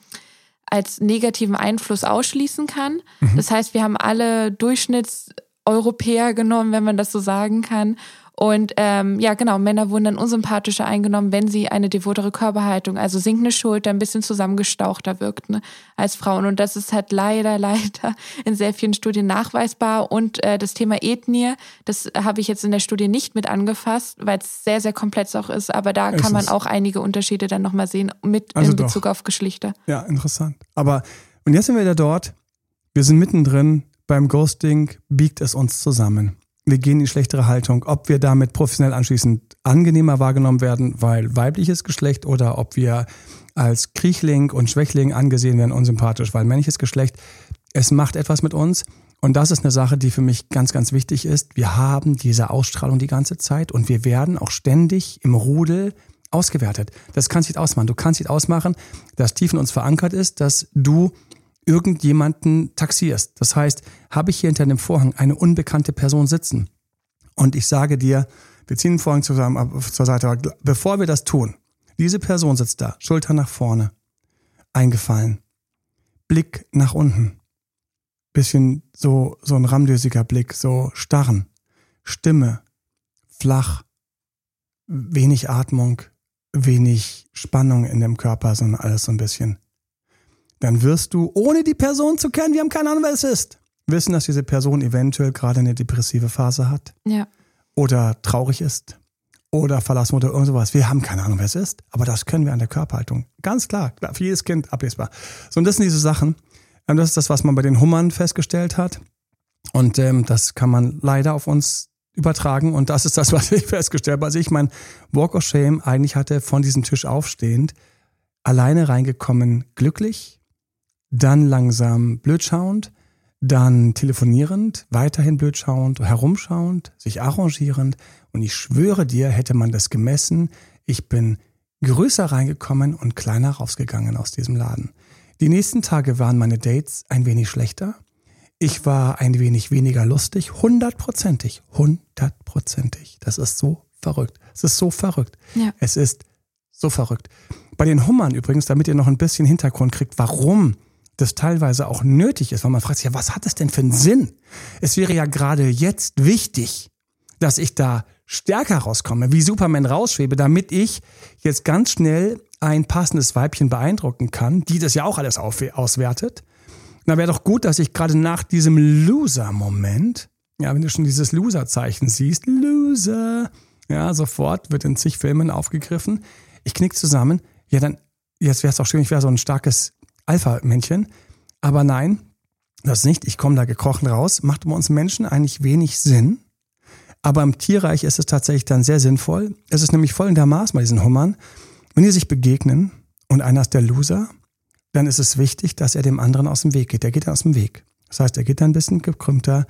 C: als negativen Einfluss ausschließen kann. Mhm. Das heißt, wir haben alle Durchschnittseuropäer genommen, wenn man das so sagen kann, und ähm, ja, genau, Männer wurden dann unsympathischer eingenommen, wenn sie eine devotere Körperhaltung, also sinkende Schulter, ein bisschen zusammengestauchter wirkten ne, als Frauen. Und das ist halt leider, leider in sehr vielen Studien nachweisbar. Und äh, das Thema Ethnie, das habe ich jetzt in der Studie nicht mit angefasst, weil es sehr, sehr komplex auch ist. Aber da kann man auch einige Unterschiede dann nochmal sehen mit also in Bezug doch. auf Geschlechter.
A: Ja, interessant. Aber und jetzt sind wir wieder dort. Wir sind mittendrin beim Ghosting, biegt es uns zusammen wir gehen in schlechtere Haltung, ob wir damit professionell anschließend angenehmer wahrgenommen werden, weil weibliches Geschlecht oder ob wir als Kriechling und Schwächling angesehen werden, unsympathisch, weil männliches Geschlecht, es macht etwas mit uns. Und das ist eine Sache, die für mich ganz, ganz wichtig ist. Wir haben diese Ausstrahlung die ganze Zeit und wir werden auch ständig im Rudel ausgewertet. Das kannst du nicht ausmachen. Du kannst nicht ausmachen, dass tief in uns verankert ist, dass du irgendjemanden taxierst. Das heißt, habe ich hier hinter dem Vorhang eine unbekannte Person sitzen? Und ich sage dir, wir ziehen den Vorhang zusammen zur Seite, aber bevor wir das tun, diese Person sitzt da, Schulter nach vorne, eingefallen, Blick nach unten, bisschen so, so ein ramdösiger Blick, so starren, Stimme, flach, wenig Atmung, wenig Spannung in dem Körper, sondern alles so ein bisschen dann wirst du, ohne die Person zu kennen, wir haben keine Ahnung, wer es ist, wissen, dass diese Person eventuell gerade eine depressive Phase hat.
C: Ja.
A: Oder traurig ist. Oder verlassen oder irgendwas. Wir haben keine Ahnung, wer es ist. Aber das können wir an der Körperhaltung. Ganz klar. Für jedes Kind ablesbar. So, und das sind diese Sachen. Ähm, das ist das, was man bei den Hummern festgestellt hat. Und ähm, das kann man leider auf uns übertragen. Und das ist das, was ich festgestellt habe. Also ich mein Walk of Shame eigentlich hatte von diesem Tisch aufstehend, alleine reingekommen, glücklich, dann langsam blödschauend, dann telefonierend, weiterhin blödschauend, herumschauend, sich arrangierend. Und ich schwöre dir, hätte man das gemessen, ich bin größer reingekommen und kleiner rausgegangen aus diesem Laden. Die nächsten Tage waren meine Dates ein wenig schlechter. Ich war ein wenig weniger lustig, hundertprozentig, hundertprozentig. Das ist so verrückt. Es ist so verrückt. Ja. Es ist so verrückt. Bei den Hummern übrigens, damit ihr noch ein bisschen Hintergrund kriegt, warum das teilweise auch nötig ist, weil man fragt sich ja, was hat es denn für einen Sinn? Es wäre ja gerade jetzt wichtig, dass ich da stärker rauskomme, wie Superman rausschwebe, damit ich jetzt ganz schnell ein passendes Weibchen beeindrucken kann, die das ja auch alles auswertet. Na, wäre doch gut, dass ich gerade nach diesem Loser-Moment, ja, wenn du schon dieses Loser-Zeichen siehst, Loser, ja, sofort wird in zig Filmen aufgegriffen. Ich knick zusammen. Ja, dann, jetzt wäre es auch schön, ich wäre so ein starkes Alpha-Männchen. Aber nein, das nicht. Ich komme da gekrochen raus. Macht bei uns Menschen eigentlich wenig Sinn. Aber im Tierreich ist es tatsächlich dann sehr sinnvoll. Es ist nämlich folgendermaßen bei diesen Hummern. Wenn die sich begegnen und einer ist der Loser, dann ist es wichtig, dass er dem anderen aus dem Weg geht. Der geht dann aus dem Weg. Das heißt, er geht dann ein bisschen gekrümmter,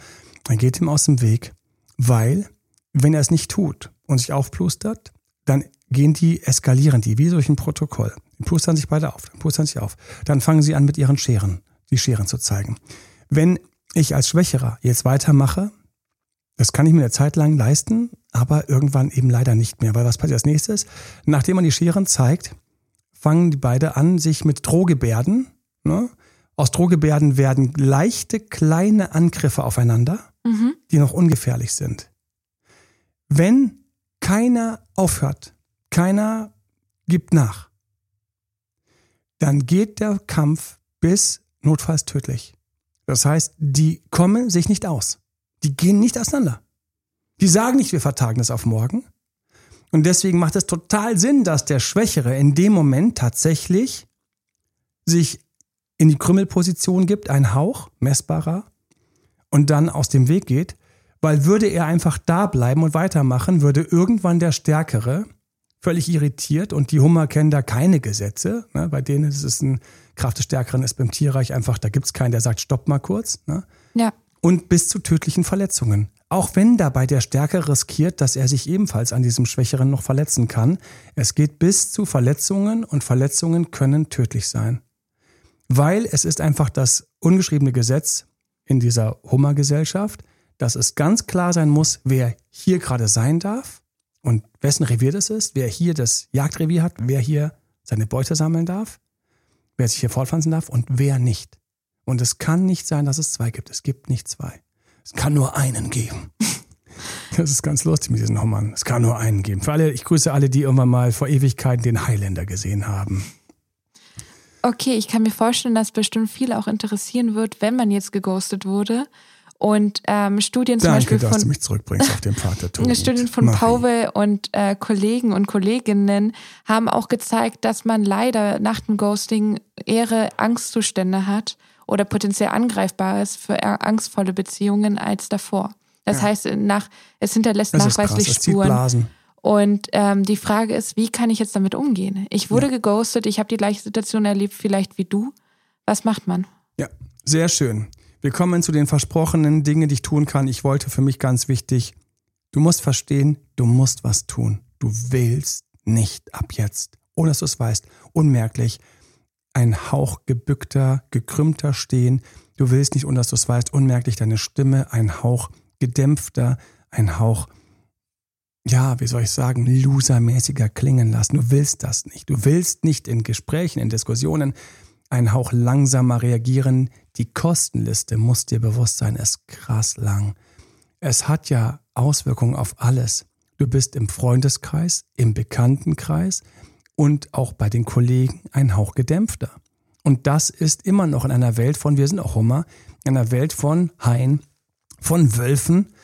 A: er geht ihm aus dem Weg, weil, wenn er es nicht tut und sich aufplustert, dann gehen die, eskalieren die, wie durch ein Protokoll. Die plustern sich beide auf, dann plustern sich auf. Dann fangen sie an mit ihren Scheren, die Scheren zu zeigen. Wenn ich als Schwächerer jetzt weitermache, das kann ich mir eine Zeit lang leisten, aber irgendwann eben leider nicht mehr. Weil was passiert als nächstes? Nachdem man die Scheren zeigt, fangen die beide an, sich mit Drohgebärden, ne? aus Drohgebärden werden leichte kleine Angriffe aufeinander, mhm. die noch ungefährlich sind. Wenn keiner aufhört, keiner gibt nach, dann geht der Kampf bis notfalls tödlich. Das heißt, die kommen sich nicht aus. Die gehen nicht auseinander. Die sagen nicht, wir vertagen das auf morgen. Und deswegen macht es total Sinn, dass der Schwächere in dem Moment tatsächlich sich in die Krümmelposition gibt, ein Hauch, messbarer, und dann aus dem Weg geht, weil würde er einfach da bleiben und weitermachen, würde irgendwann der Stärkere völlig irritiert und die Hummer kennen da keine Gesetze. Ne? Bei denen ist es ein Kraft des Stärkeren ist beim Tierreich einfach, da gibt es keinen, der sagt, stopp mal kurz. Ne?
C: Ja.
A: Und bis zu tödlichen Verletzungen. Auch wenn dabei der Stärkere riskiert, dass er sich ebenfalls an diesem Schwächeren noch verletzen kann. Es geht bis zu Verletzungen und Verletzungen können tödlich sein. Weil es ist einfach das ungeschriebene Gesetz in dieser Hummergesellschaft, dass es ganz klar sein muss, wer hier gerade sein darf und wessen Revier das ist, wer hier das Jagdrevier hat, wer hier seine Beute sammeln darf. wer sich hier fortpflanzen darf und wer nicht. Und es kann nicht sein, dass es zwei gibt. Es gibt nicht zwei. Es kann nur einen geben. Das ist ganz lustig mit diesen Hummern. Es kann nur einen geben. Für alle, ich grüße alle, die irgendwann mal vor Ewigkeiten den Highlander gesehen haben.
C: Okay, ich kann mir vorstellen, dass bestimmt viele auch interessieren wird, wenn man jetzt geghostet wurde. Und ähm, Studien zum
A: Danke,
C: Beispiel
A: dass
C: von
A: du mich zurückbringst auf den Pfad der Tugend.
C: Studien von
A: Marie.
C: Pauwe und äh, Kollegen und Kolleginnen haben auch gezeigt, dass man leider nach dem Ghosting eher Angstzustände hat oder potenziell angreifbar ist für angstvolle Beziehungen als davor. Das heißt, nach, es hinterlässt
A: Das krass.
C: nachweislich
A: zieht
C: Spuren. Und ähm, die Frage ist, wie kann ich jetzt damit umgehen? Ich wurde geghostet, ich habe die gleiche Situation erlebt, vielleicht wie du. Was macht man?
A: Ja, sehr schön. Wir kommen zu den versprochenen Dingen, die ich tun kann. Ich wollte für mich ganz wichtig, du musst verstehen, du musst was tun. Du willst nicht ab jetzt, ohne dass du es weißt, unmerklich ein Hauch gebückter, gekrümmter stehen. Du willst nicht, ohne dass du es weißt, unmerklich deine Stimme, ein Hauch gedämpfter, ein Hauch, ja, wie soll ich sagen, losermäßiger klingen lassen. Du willst das nicht. Du willst nicht in Gesprächen, in Diskussionen ein Hauch langsamer reagieren. Die Kostenliste, muss dir bewusst sein, ist krass lang. Es hat ja Auswirkungen auf alles. Du bist im Freundeskreis, im Bekanntenkreis und auch bei den Kollegen ein Hauch gedämpfter. Und das ist immer noch in einer Welt von, wir sind auch Hummer, in einer Welt von Haien, von Wölfen.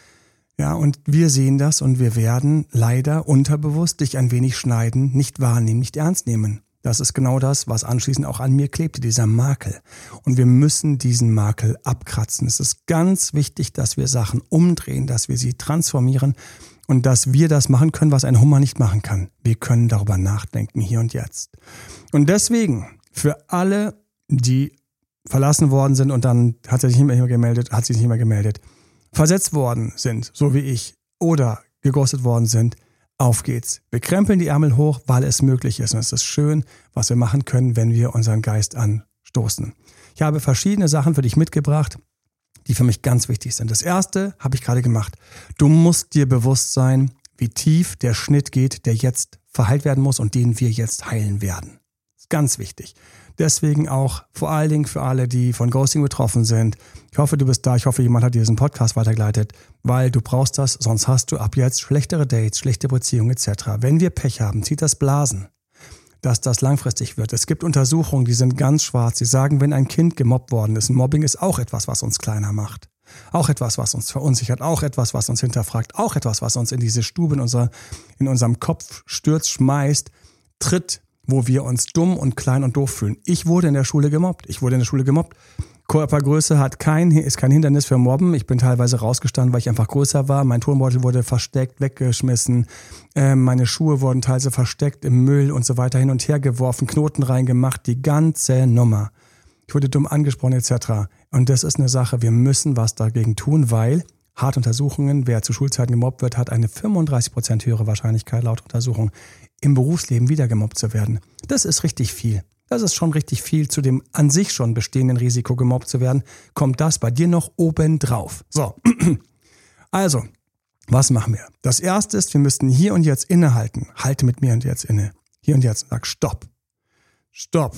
A: Ja, und wir sehen das und wir werden leider unterbewusst dich ein wenig schneiden, nicht wahrnehmen, nicht ernst nehmen. Das ist genau das, was anschließend auch an mir klebte, dieser Makel. Und wir müssen diesen Makel abkratzen. Es ist ganz wichtig, dass wir Sachen umdrehen, dass wir sie transformieren und dass wir das machen können, was ein Hummer nicht machen kann. Wir können darüber nachdenken, hier und jetzt. Und deswegen, für alle, die verlassen worden sind und dann hat er sich nicht mehr gemeldet, hat sich nicht mehr gemeldet, versetzt worden sind, so wie ich, oder geghostet worden sind, auf geht's. Wir krempeln die Ärmel hoch, weil es möglich ist. Und es ist schön, was wir machen können, wenn wir unseren Geist anstoßen. Ich habe verschiedene Sachen für dich mitgebracht, die für mich ganz wichtig sind. Das erste habe ich gerade gemacht. Du musst dir bewusst sein, wie tief der Schnitt geht, der jetzt verheilt werden muss und den wir jetzt heilen werden. Ganz wichtig. Deswegen auch vor allen Dingen für alle, die von Ghosting betroffen sind. Ich hoffe, du bist da. Ich hoffe, jemand hat dir diesen Podcast weitergeleitet, weil du brauchst das, sonst hast du ab jetzt schlechtere Dates, schlechte Beziehungen etc. Wenn wir Pech haben, zieht das Blasen, dass das langfristig wird. Es gibt Untersuchungen, die sind ganz schwarz. Sie sagen, wenn ein Kind gemobbt worden ist, Mobbing ist auch etwas, was uns kleiner macht. Auch etwas, was uns verunsichert, auch etwas, was uns hinterfragt, auch etwas, was uns in diese Stube in, unser, in unserem Kopf stürzt, schmeißt, tritt, wo wir uns dumm und klein und doof fühlen. Ich wurde in der Schule gemobbt. Ich wurde in der Schule gemobbt. Körpergröße hat kein, ist kein Hindernis für Mobben. Ich bin teilweise rausgestanden, weil ich einfach größer war. Mein Turnbeutel wurde versteckt, weggeschmissen. Äh, meine Schuhe wurden teilweise versteckt im Müll und so weiter hin und her geworfen, Knoten reingemacht, die ganze Nummer. Ich wurde dumm angesprochen etc. Und das ist eine Sache, wir müssen was dagegen tun, weil hart Untersuchungen, wer zu Schulzeiten gemobbt wird, hat eine 35% höhere Wahrscheinlichkeit laut Untersuchung im Berufsleben wieder gemobbt zu werden. Das ist richtig viel. Das ist schon richtig viel zu dem an sich schon bestehenden Risiko, gemobbt zu werden. Kommt das bei dir noch oben drauf? So. Also, was machen wir? Das erste ist, wir müssten hier und jetzt innehalten. Halte mit mir und jetzt inne. Hier und jetzt. Sag Stopp. Stopp.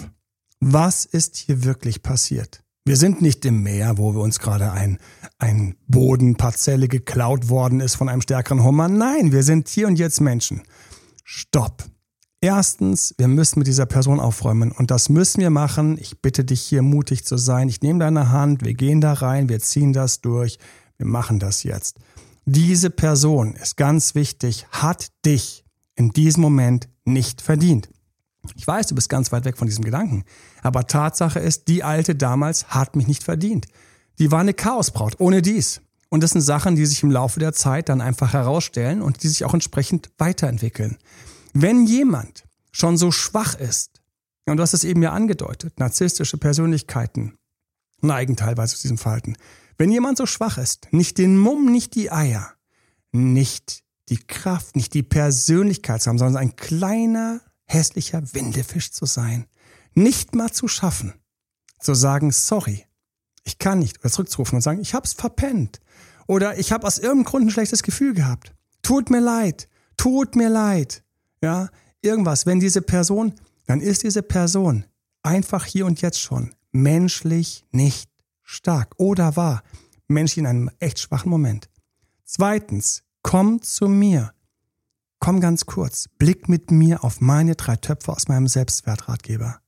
A: Was ist hier wirklich passiert? Wir sind nicht im Meer, wo wir uns gerade ein, ein Bodenparzelle geklaut worden ist von einem stärkeren Hummer. Nein, wir sind hier und jetzt Menschen. Stopp. Erstens, wir müssen mit dieser Person aufräumen und das müssen wir machen. Ich bitte dich hier mutig zu sein. Ich nehme deine Hand, wir gehen da rein, wir ziehen das durch, wir machen das jetzt. Diese Person ist ganz wichtig, hat dich in diesem Moment nicht verdient. Ich weiß, du bist ganz weit weg von diesem Gedanken, aber Tatsache ist, die alte damals hat mich nicht verdient. Die war eine Chaosbraut, ohne dies. Und das sind Sachen, die sich im Laufe der Zeit dann einfach herausstellen und die sich auch entsprechend weiterentwickeln. Wenn jemand schon so schwach ist, und du hast es eben ja angedeutet, narzisstische Persönlichkeiten neigen teilweise zu diesem Verhalten. Wenn jemand so schwach ist, nicht den Mumm, nicht die Eier, nicht die Kraft, nicht die Persönlichkeit zu haben, sondern ein kleiner, hässlicher Windefisch zu sein, nicht mal zu schaffen, zu sagen, sorry, ich kann nicht, oder zurückzurufen und sagen, ich hab's verpennt. Oder ich habe aus irgendeinem Grund ein schlechtes Gefühl gehabt. Tut mir leid, tut mir leid. Ja, irgendwas. Wenn diese Person, dann ist diese Person einfach hier und jetzt schon menschlich nicht stark oder war menschlich in einem echt schwachen Moment. Zweitens, komm zu mir. Komm ganz kurz, blick mit mir auf meine drei Töpfe aus meinem Selbstwertratgeber.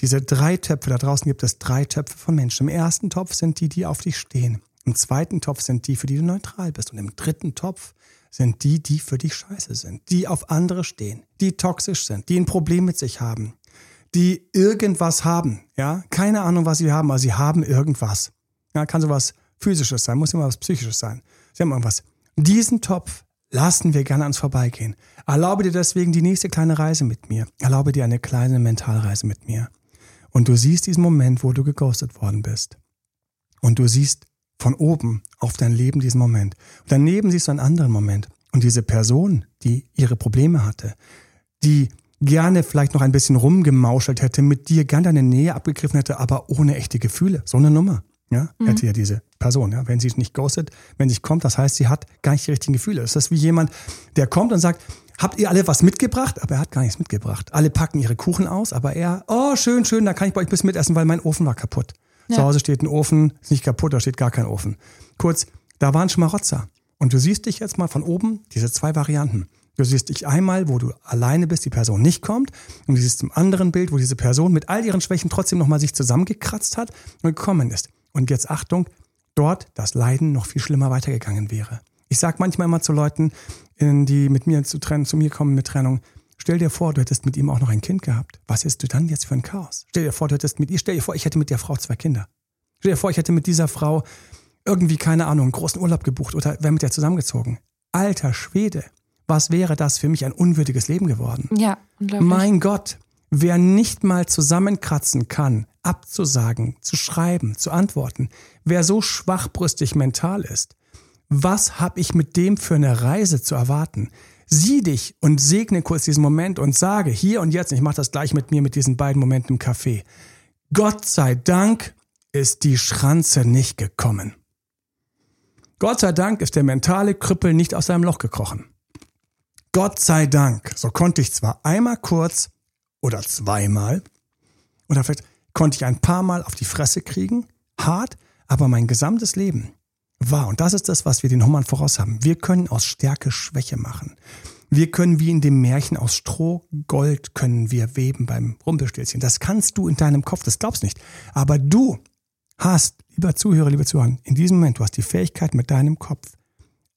A: Diese drei Töpfe, da draußen gibt es drei Töpfe von Menschen. Im ersten Topf sind die, die auf dich stehen. Im zweiten Topf sind die, für die du neutral bist. Und im dritten Topf sind die, die für dich scheiße sind, die auf andere stehen, die toxisch sind, die ein Problem mit sich haben, die irgendwas haben, ja, keine Ahnung, was sie haben, aber sie haben irgendwas. Ja, kann sowas physisches sein, muss immer was psychisches sein. Sie haben irgendwas. Diesen Topf lassen wir gerne ans vorbeigehen. Erlaube dir deswegen die nächste kleine Reise mit mir. Erlaube dir eine kleine Mentalreise mit mir. Und du siehst diesen Moment, wo du geghostet worden bist. Und du siehst von oben auf dein Leben diesen Moment. Und daneben siehst du einen anderen Moment. Und diese Person, die ihre Probleme hatte, die gerne vielleicht noch ein bisschen rumgemauschelt hätte, mit dir gerne deine Nähe abgegriffen hätte, aber ohne echte Gefühle. So eine Nummer. Ja, mhm. hätte ja diese Person, ja. Wenn sie nicht ghostet, wenn sie kommt, das heißt, sie hat gar nicht die richtigen Gefühle. Das ist wie jemand, der kommt und sagt, habt ihr alle was mitgebracht? Aber er hat gar nichts mitgebracht. Alle packen ihre Kuchen aus, aber er, oh, schön, schön, da kann ich bei euch ein bisschen mitessen, weil mein Ofen war kaputt. Ja. Zu Hause steht ein Ofen, ist nicht kaputt, da steht gar kein Ofen. Kurz, da waren Schmarotzer. Und du siehst dich jetzt mal von oben, diese zwei Varianten. Du siehst dich einmal, wo du alleine bist, die Person nicht kommt. Und du siehst im anderen Bild, wo diese Person mit all ihren Schwächen trotzdem nochmal sich zusammengekratzt hat und gekommen ist. Und jetzt Achtung, dort das Leiden noch viel schlimmer weitergegangen wäre. Ich sage manchmal immer zu Leuten, die mit mir zu trennen, zu mir kommen mit Trennung, stell dir vor, du hättest mit ihm auch noch ein Kind gehabt. Was ist du dann jetzt für ein Chaos? Stell dir vor, du hättest mit ihr, stell dir vor, ich hätte mit der Frau zwei Kinder. Stell dir vor, ich hätte mit dieser Frau irgendwie, keine Ahnung, einen großen Urlaub gebucht oder wäre mit der zusammengezogen. Alter Schwede, was wäre das für mich ein unwürdiges Leben geworden?
C: Ja,
A: unglaublich. Mein Gott, wer nicht mal zusammenkratzen kann, abzusagen, zu schreiben, zu antworten, wer so schwachbrüstig mental ist, was habe ich mit dem für eine Reise zu erwarten? Sieh dich und segne kurz diesen Moment und sage hier und jetzt, ich mache das gleich mit mir mit diesen beiden Momenten im Café. Gott sei Dank ist die Schranze nicht gekommen. Gott sei Dank ist der mentale Krüppel nicht aus seinem Loch gekrochen. Gott sei Dank, so konnte ich zwar einmal kurz oder zweimal oder vielleicht konnte ich ein paar Mal auf die Fresse kriegen, hart, aber mein gesamtes Leben war, und das ist das, was wir den Hummern voraus haben, wir können aus Stärke Schwäche machen. Wir können wie in dem Märchen aus Stroh Gold können wir weben beim Rumpelstilzchen. Das kannst du in deinem Kopf, das glaubst nicht. Aber du hast, lieber Zuhörer, lieber Zuhörer, in diesem Moment, du hast die Fähigkeit mit deinem Kopf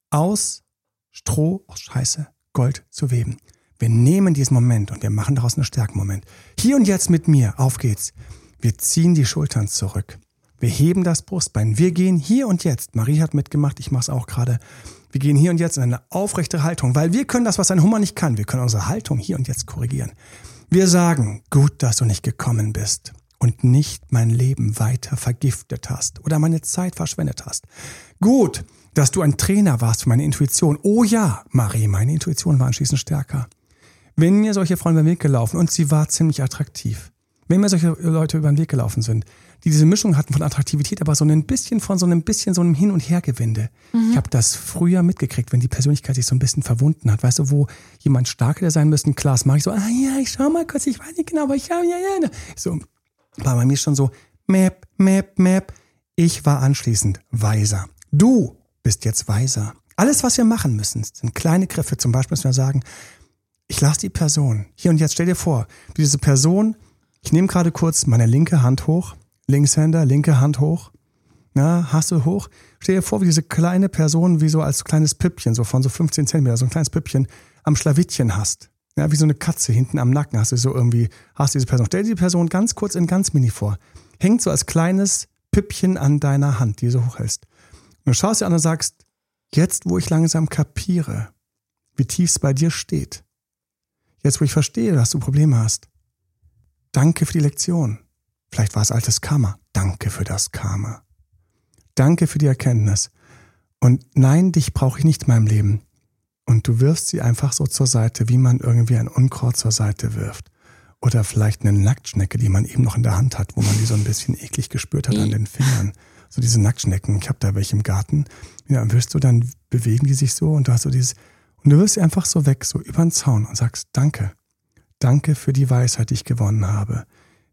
A: aus Stroh, aus Scheiße, Gold zu weben. Wir nehmen diesen Moment und wir machen daraus einen Stärkenmoment. Hier und jetzt mit mir, auf geht's. Wir ziehen die Schultern zurück. Wir heben das Brustbein. Wir gehen hier und jetzt. Marie hat mitgemacht, ich mache es auch gerade. Wir gehen hier und jetzt in eine aufrechte Haltung, weil wir können das, was ein Hummer nicht kann. Wir können unsere Haltung hier und jetzt korrigieren. Wir sagen, gut, dass du nicht gekommen bist und nicht mein Leben weiter vergiftet hast oder meine Zeit verschwendet hast. Gut, dass du ein Trainer warst für meine Intuition. Oh ja, Marie, meine Intuition war anschließend stärker. Wenn mir solche Frauen über den Weg gelaufen und sie war ziemlich attraktiv, wenn mir solche Leute über den Weg gelaufen sind, die diese Mischung hatten von Attraktivität, aber so ein bisschen von so einem bisschen so einem Hin- und Hergewinde. Mhm. Ich habe das früher mitgekriegt, wenn die Persönlichkeit sich so ein bisschen verwunden hat. Weißt du, wo jemand stark hätte sein müsste, klar, das mache ich so, ah ja, ich schau mal kurz, ich weiß nicht genau, aber ich habe, ja, ja. So, war bei mir schon so, map, map, map. Ich war anschließend weiser. Du bist jetzt weiser. Alles, was wir machen müssen, sind kleine Griffe. Zum Beispiel müssen wir sagen, ich lasse die Person. Hier und jetzt stell dir vor, diese Person, ich nehme gerade kurz meine linke Hand hoch, Linkshänder, linke Hand hoch. Na, hast du hoch? Stell dir vor, wie diese kleine Person, wie so als kleines Püppchen, so von so 15 Zentimeter, so ein kleines Püppchen am Schlawittchen hast. Ja, wie so eine Katze hinten am Nacken hast du so irgendwie, hast diese Person. Stell dir die Person ganz kurz in ganz mini vor. Hängt so als kleines Püppchen an deiner Hand, die du so hochhältst. Und du schaust dir an und sagst, jetzt wo ich langsam kapiere, wie tief es bei dir steht, jetzt wo ich verstehe, dass du Probleme hast, danke für die Lektion. Vielleicht war es altes Karma. Danke für das Karma. Danke für die Erkenntnis. Und nein, dich brauche ich nicht in meinem Leben. Und du wirfst sie einfach so zur Seite, wie man irgendwie ein Unkraut zur Seite wirft. Oder vielleicht eine Nacktschnecke, die man eben noch in der Hand hat, wo man die so ein bisschen eklig gespürt hat an den Fingern. So diese Nacktschnecken. Ich habe da welche im Garten. Ja, wirst du dann bewegen die sich so und du hast so dieses, und du wirst sie einfach so weg, so über den Zaun und sagst, danke. Danke für die Weisheit, die ich gewonnen habe.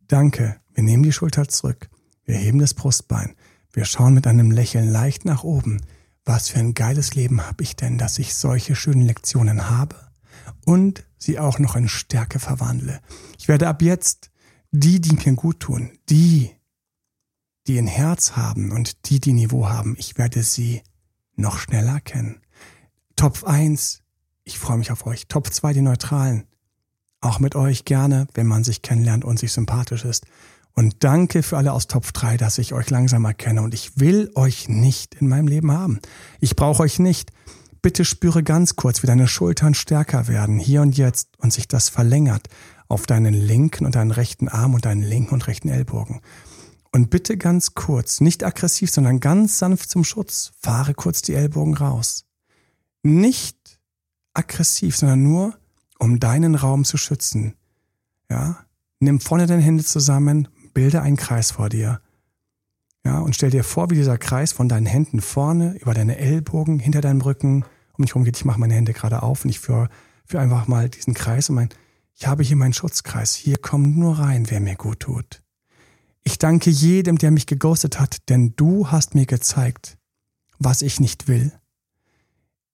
A: Danke. Wir nehmen die Schulter zurück. Wir heben das Brustbein. Wir schauen mit einem Lächeln leicht nach oben. Was für ein geiles Leben habe ich denn, dass ich solche schönen Lektionen habe und sie auch noch in Stärke verwandle. Ich werde ab jetzt die, die mir gut tun, die, die ein Herz haben und die, die Niveau haben, ich werde sie noch schneller kennen. Top 1, ich freue mich auf euch. Top 2, die Neutralen. Auch mit euch gerne, wenn man sich kennenlernt und sich sympathisch ist. Und danke für alle aus Top 3, dass ich euch langsam erkenne. Und ich will euch nicht in meinem Leben haben. Ich brauche euch nicht. Bitte spüre ganz kurz, wie deine Schultern stärker werden, hier und jetzt, und sich das verlängert auf deinen linken und deinen rechten Arm und deinen linken und rechten Ellbogen. Und bitte ganz kurz, nicht aggressiv, sondern ganz sanft zum Schutz, fahre kurz die Ellbogen raus. Nicht aggressiv, sondern nur, um deinen Raum zu schützen. Ja, nimm vorne deine Hände zusammen, bilde einen Kreis vor dir. Ja, und stell dir vor, wie dieser Kreis von deinen Händen vorne über deine Ellbogen, hinter deinem Rücken um mich herum geht. Ich mache meine Hände gerade auf und ich führe, führe einfach mal diesen Kreis und mein, ich habe hier meinen Schutzkreis. Hier kommt nur rein, wer mir gut tut. Ich danke jedem, der mich geghostet hat, denn du hast mir gezeigt, was ich nicht will.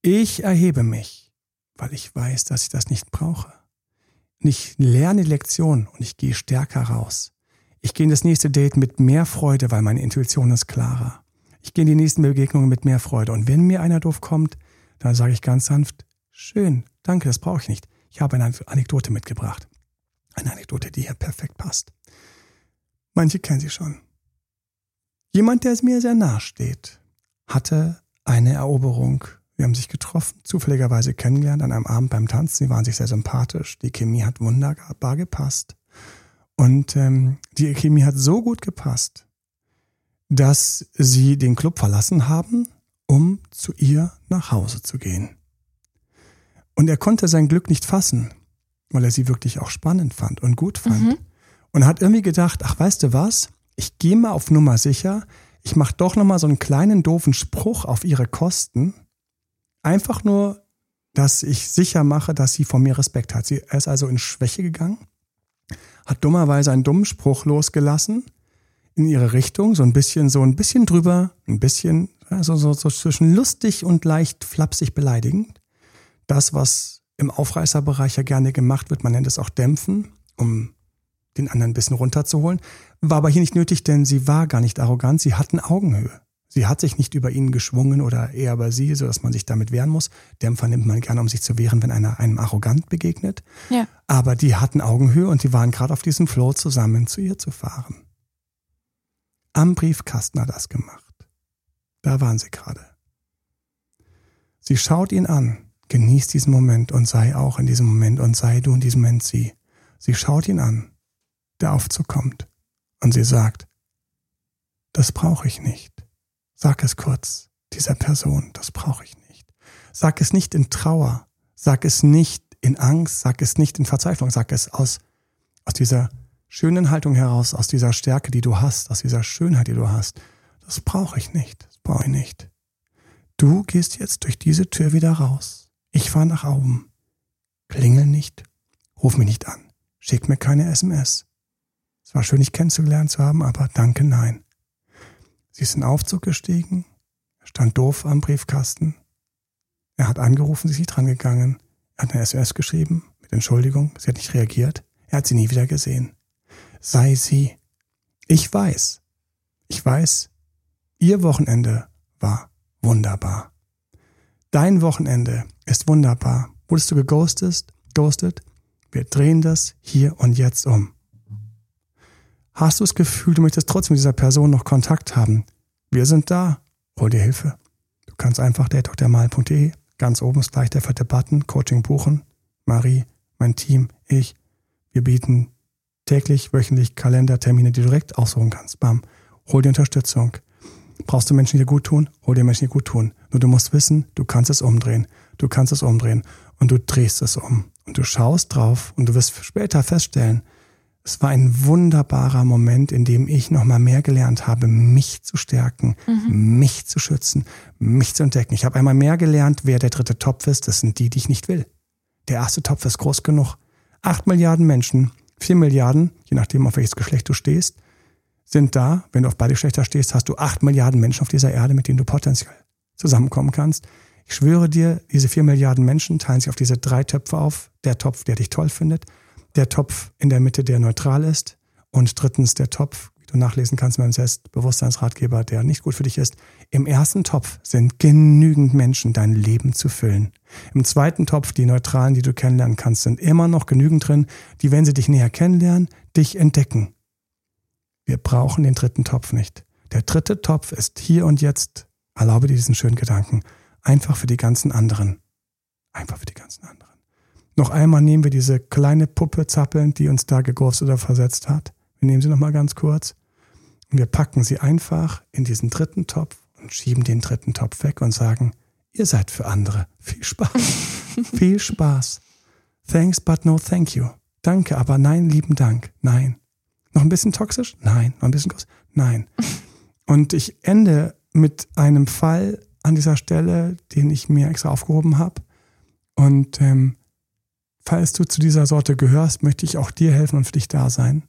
A: Ich erhebe mich, weil ich weiß, dass ich das nicht brauche. Und ich lerne die Lektion und ich gehe stärker raus. Ich gehe in das nächste Date mit mehr Freude, weil meine Intuition ist klarer. Ich gehe in die nächsten Begegnungen mit mehr Freude. Und wenn mir einer doof kommt, dann sage ich ganz sanft, schön, danke, das brauche ich nicht. Ich habe eine Anekdote mitgebracht. Eine Anekdote, die hier perfekt passt. Manche kennen sie schon. Jemand, der mir sehr nahe steht, hatte eine Eroberung. Wir haben sich getroffen, zufälligerweise kennengelernt an einem Abend beim Tanzen. Sie waren sich sehr sympathisch. Die Chemie hat wunderbar gepasst. Und ähm, die Chemie hat so gut gepasst, dass sie den Club verlassen haben, um zu ihr nach Hause zu gehen. Und er konnte sein Glück nicht fassen, weil er sie wirklich auch spannend fand und gut fand. Mhm. Und hat irgendwie gedacht, ach weißt du was, ich gehe mal auf Nummer sicher, ich mache doch nochmal so einen kleinen doofen Spruch auf ihre Kosten. Einfach nur, dass ich sicher mache, dass sie von mir Respekt hat. Sie, er ist also in Schwäche gegangen hat dummerweise einen dummen Spruch losgelassen in ihre Richtung, so ein bisschen, so ein bisschen drüber, ein bisschen, also so, so zwischen lustig und leicht flapsig beleidigend. Das, was im Aufreißerbereich ja gerne gemacht wird, man nennt es auch Dämpfen, um den anderen ein bisschen runterzuholen, war aber hier nicht nötig, denn sie war gar nicht arrogant, sie hatten Augenhöhe. Sie hat sich nicht über ihn geschwungen oder eher über sie, so dass man sich damit wehren muss. Dämpfer nimmt man gerne, um sich zu wehren, wenn einer einem arrogant begegnet. Ja. Aber die hatten Augenhöhe und die waren gerade auf diesem Flow zusammen zu ihr zu fahren. Am Briefkasten hat das gemacht. Da waren sie gerade. Sie schaut ihn an, genießt diesen Moment und sei auch in diesem Moment und sei du in diesem Moment sie. Sie schaut ihn an, der Aufzug kommt und sie sagt, das brauche ich nicht. Sag es kurz dieser Person, das brauche ich nicht. Sag es nicht in Trauer, sag es nicht in Angst, sag es nicht in Verzweiflung, sag es aus, aus dieser schönen Haltung heraus, aus dieser Stärke, die du hast, aus dieser Schönheit, die du hast. Das brauche ich nicht, das brauche ich nicht. Du gehst jetzt durch diese Tür wieder raus. Ich fahre nach oben. Klingel nicht, ruf mich nicht an, schick mir keine SMS. Es war schön, dich kennenzulernen zu haben, aber danke, nein. Sie ist in den Aufzug gestiegen, stand doof am Briefkasten. Er hat angerufen, sie ist nicht drangegangen. Er hat eine SMS geschrieben mit Entschuldigung, sie hat nicht reagiert. Er hat sie nie wieder gesehen. Sei sie. Ich weiß. Ich weiß, ihr Wochenende war wunderbar. Dein Wochenende ist wunderbar. Wurdest du geghostet? Ghostet? Wir drehen das hier und jetzt um. Hast du das Gefühl, du möchtest trotzdem mit dieser Person noch Kontakt haben? Wir sind da. Hol dir Hilfe. Du kannst einfach datedoktermal.de, ganz oben ist gleich der fette Button, Coaching buchen. Marie, mein Team, ich. Wir bieten täglich, wöchentlich Kalendertermine, die du direkt aussuchen kannst. Bam. Hol dir Unterstützung. Brauchst du Menschen, die dir gut tun? Hol dir Menschen, die gut tun. Nur du musst wissen, du kannst es umdrehen. Du kannst es umdrehen. Und du drehst es um. Und du schaust drauf und du wirst später feststellen, es war ein wunderbarer Moment, in dem ich nochmal mehr gelernt habe, mich zu stärken, mhm. mich zu schützen, mich zu entdecken. Ich habe einmal mehr gelernt, wer der dritte Topf ist. Das sind die, die ich nicht will. Der erste Topf ist groß genug. Acht Milliarden Menschen, Vier Milliarden, je nachdem, auf welches Geschlecht du stehst, sind da. Wenn du auf beide Geschlechter stehst, hast du acht Milliarden Menschen auf dieser Erde, mit denen du potenziell zusammenkommen kannst. Ich schwöre dir, diese vier Milliarden Menschen teilen sich auf diese drei Töpfe auf. Der Topf, der dich toll findet, der Topf in der Mitte, der neutral ist und drittens der Topf, wie du nachlesen kannst in meinem Selbstbewusstseinsratgeber, der nicht gut für dich ist. Im ersten Topf sind genügend Menschen, dein Leben zu füllen. Im zweiten Topf, die Neutralen, die du kennenlernen kannst, sind immer noch genügend drin, die, wenn sie dich näher kennenlernen, dich entdecken. Wir brauchen den dritten Topf nicht. Der dritte Topf ist hier und jetzt, erlaube dir diesen schönen Gedanken, einfach für die ganzen anderen. Einfach für die ganzen anderen. Noch einmal nehmen wir diese kleine Puppe zappeln, die uns da geghostet oder versetzt hat. Wir nehmen sie nochmal ganz kurz. Und wir packen sie einfach in diesen dritten Topf und schieben den dritten Topf weg und sagen, ihr seid für andere. Viel Spaß. Viel Spaß. Thanks, but no thank you. Danke, aber nein, lieben Dank. Nein. Noch ein bisschen toxisch? Nein. Noch ein bisschen groß? Nein. Und ich ende mit einem Fall an dieser Stelle, den ich mir extra aufgehoben habe. Und ähm, falls du zu dieser Sorte gehörst, möchte ich auch dir helfen und für dich da sein.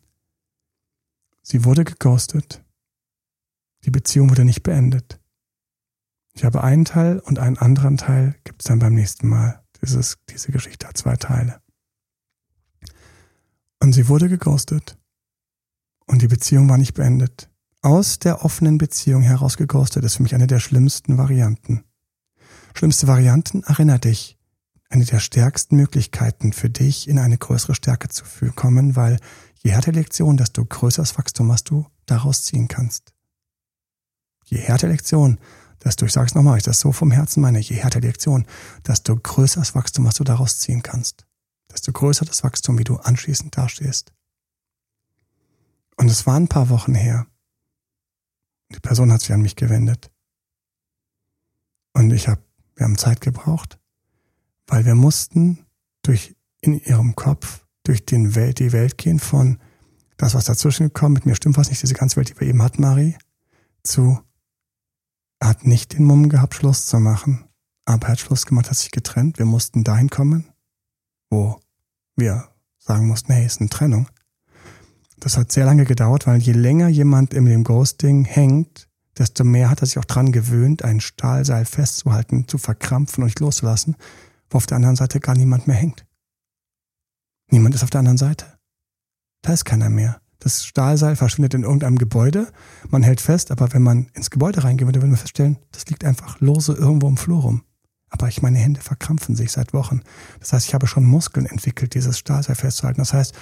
A: Sie wurde geghostet. Die Beziehung wurde nicht beendet. Ich habe einen Teil und einen anderen Teil gibt es dann beim nächsten Mal. Dieses, diese Geschichte hat zwei Teile. Und sie wurde geghostet. Und die Beziehung war nicht beendet. Aus der offenen Beziehung heraus geghostet ist für mich eine der schlimmsten Varianten. Schlimmste Varianten, erinner dich, eine der stärksten Möglichkeiten für dich, in eine größere Stärke zu kommen, weil je härter die Lektion, desto größeres Wachstum, was du daraus ziehen kannst. Je härter die Lektion, desto, ich sage es nochmal, ich das so vom Herzen meine, je härter die Lektion, desto größer das Wachstum, was du daraus ziehen kannst. Desto größer das Wachstum, wie du anschließend dastehst. Und es war ein paar Wochen her. Die Person hat sich an mich gewendet. Und ich habe, wir haben Zeit gebraucht, weil wir mussten durch in ihrem Kopf durch den Welt, die Welt gehen von das, was dazwischen gekommen, mit mir stimmt was nicht, diese ganze Welt, die wir eben hatten, Marie, zu, er hat nicht den Mumm gehabt, Schluss zu machen, aber er hat Schluss gemacht, hat sich getrennt. Wir mussten dahin kommen, wo wir sagen mussten, hey, ist eine Trennung. Das hat sehr lange gedauert, weil je länger jemand in dem Ghosting hängt, desto mehr hat er sich auch dran gewöhnt, ein Stahlseil festzuhalten, zu verkrampfen und nicht loszulassen, wo auf der anderen Seite gar niemand mehr hängt. Niemand ist auf der anderen Seite. Da ist keiner mehr. Das Stahlseil verschwindet in irgendeinem Gebäude. Man hält fest, aber wenn man ins Gebäude reingehen würde, würde man feststellen, das liegt einfach lose irgendwo im Flur rum. Aber ich, meine Hände verkrampfen sich seit Wochen. Das heißt, ich habe schon Muskeln entwickelt, dieses Stahlseil festzuhalten. Das heißt,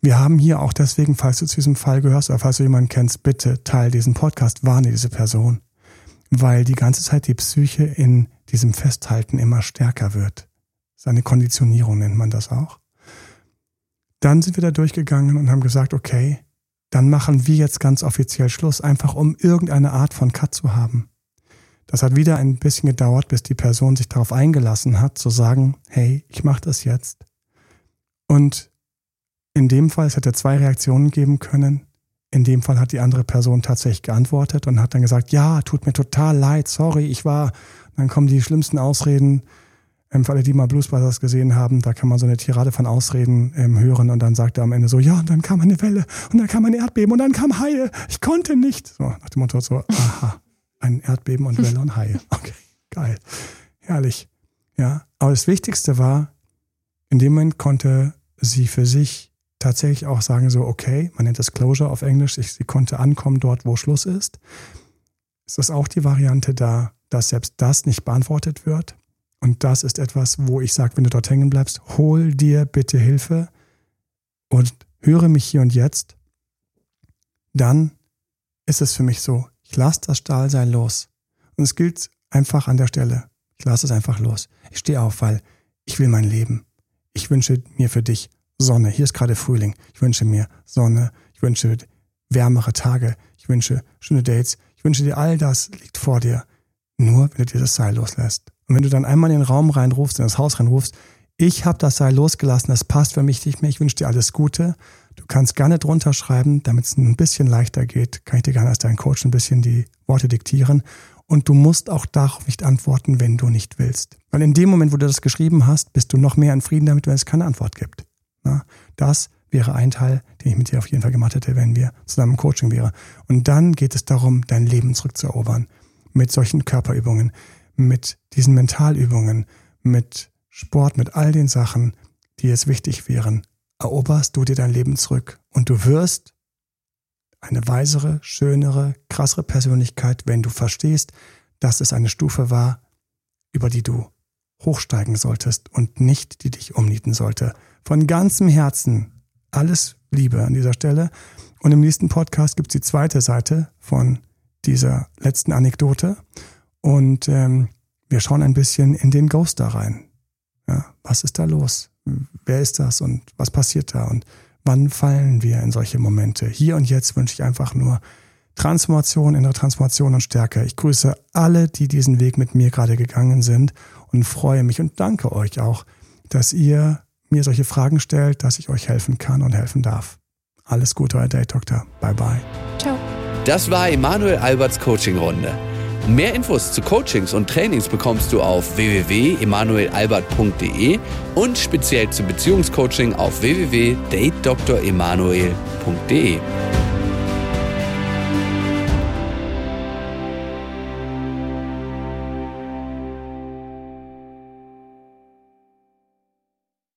A: wir haben hier auch deswegen, falls du zu diesem Fall gehörst oder falls du jemanden kennst, bitte teil diesen Podcast, warne diese Person. Weil die ganze Zeit die Psyche in diesem Festhalten immer stärker wird. Seine Konditionierung nennt man das auch. Dann sind wir da durchgegangen und haben gesagt, okay, dann machen wir jetzt ganz offiziell Schluss, einfach um irgendeine Art von Cut zu haben. Das hat wieder ein bisschen gedauert, bis die Person sich darauf eingelassen hat, zu sagen, hey, ich mache das jetzt. Und in dem Fall, es hätte zwei Reaktionen geben können. In dem Fall hat die andere Person tatsächlich geantwortet und hat dann gesagt, ja, tut mir total leid, sorry, ich war. Dann kommen die schlimmsten Ausreden. Ähm, für alle, die mal Blues Brothers gesehen haben, da kann man so eine Tirade von Ausreden ähm, hören und dann sagt er am Ende so, ja, und dann kam eine Welle und dann kam ein Erdbeben und dann kam Haie. Ich konnte nicht. So, nach dem Motto so, aha, ein Erdbeben und Welle und Haie. Okay, geil. Herrlich. Ja, aber das Wichtigste war, in dem Moment konnte sie für sich tatsächlich auch sagen, so, okay, man nennt das Closure auf Englisch, ich, sie konnte ankommen dort, wo Schluss ist. Ist das auch die Variante da, dass selbst das nicht beantwortet wird? Und das ist etwas, wo ich sage, wenn du dort hängen bleibst, hol dir bitte Hilfe und höre mich hier und jetzt. Dann ist es für mich so, ich lasse das Stahlseil los. Und es gilt einfach an der Stelle. Ich lasse es einfach los. Ich stehe auf, weil ich will mein Leben. Ich wünsche mir für dich Sonne. Hier ist gerade Frühling. Ich wünsche mir Sonne. Ich wünsche wärmere Tage. Ich wünsche schöne Dates. Ich wünsche dir all das liegt vor dir. Nur wenn du dir das Seil loslässt. Und wenn du dann einmal in den Raum reinrufst, in das Haus reinrufst, ich habe das Seil losgelassen, das passt für mich nicht mehr, ich wünsche dir alles Gute. Du kannst gerne drunter schreiben, damit es ein bisschen leichter geht, kann ich dir gerne als dein Coach ein bisschen die Worte diktieren. Und du musst auch darauf nicht antworten, wenn du nicht willst. Weil in dem Moment, wo du das geschrieben hast, bist du noch mehr in Frieden damit, wenn es keine Antwort gibt. Na, das wäre ein Teil, den ich mit dir auf jeden Fall gemacht hätte, wenn wir zusammen im Coaching wären. Und dann geht es darum, dein Leben zurückzuerobern. Mit solchen Körperübungen, mit diesen Mentalübungen, mit Sport, mit all den Sachen, die es wichtig wären. Eroberst du dir dein Leben zurück und du wirst eine weisere, schönere, krassere Persönlichkeit, wenn du verstehst, dass es eine Stufe war, über die du hochsteigen solltest und nicht die dich umnieten sollte. Von ganzem Herzen alles Liebe an dieser Stelle. Und im nächsten Podcast gibt es die zweite Seite von dieser letzten Anekdote. Und ähm, wir schauen ein bisschen in den Ghost da rein. Ja, was ist da los? Wer ist das und was passiert da? Und wann fallen wir in solche Momente? Hier und jetzt wünsche ich einfach nur Transformation, innere Transformation und Stärke. Ich grüße alle, die diesen Weg mit mir gerade gegangen sind und freue mich und danke euch auch, dass ihr mir solche Fragen stellt, dass ich euch helfen kann und helfen darf. Alles Gute, euer Date Doktor. Bye bye.
B: Ciao. Das war Emanuel Alberts Coaching Runde. Mehr Infos zu Coachings und Trainings bekommst du auf www.emanuelalbert.de und speziell zu Beziehungscoaching auf www.datedremanuel.de.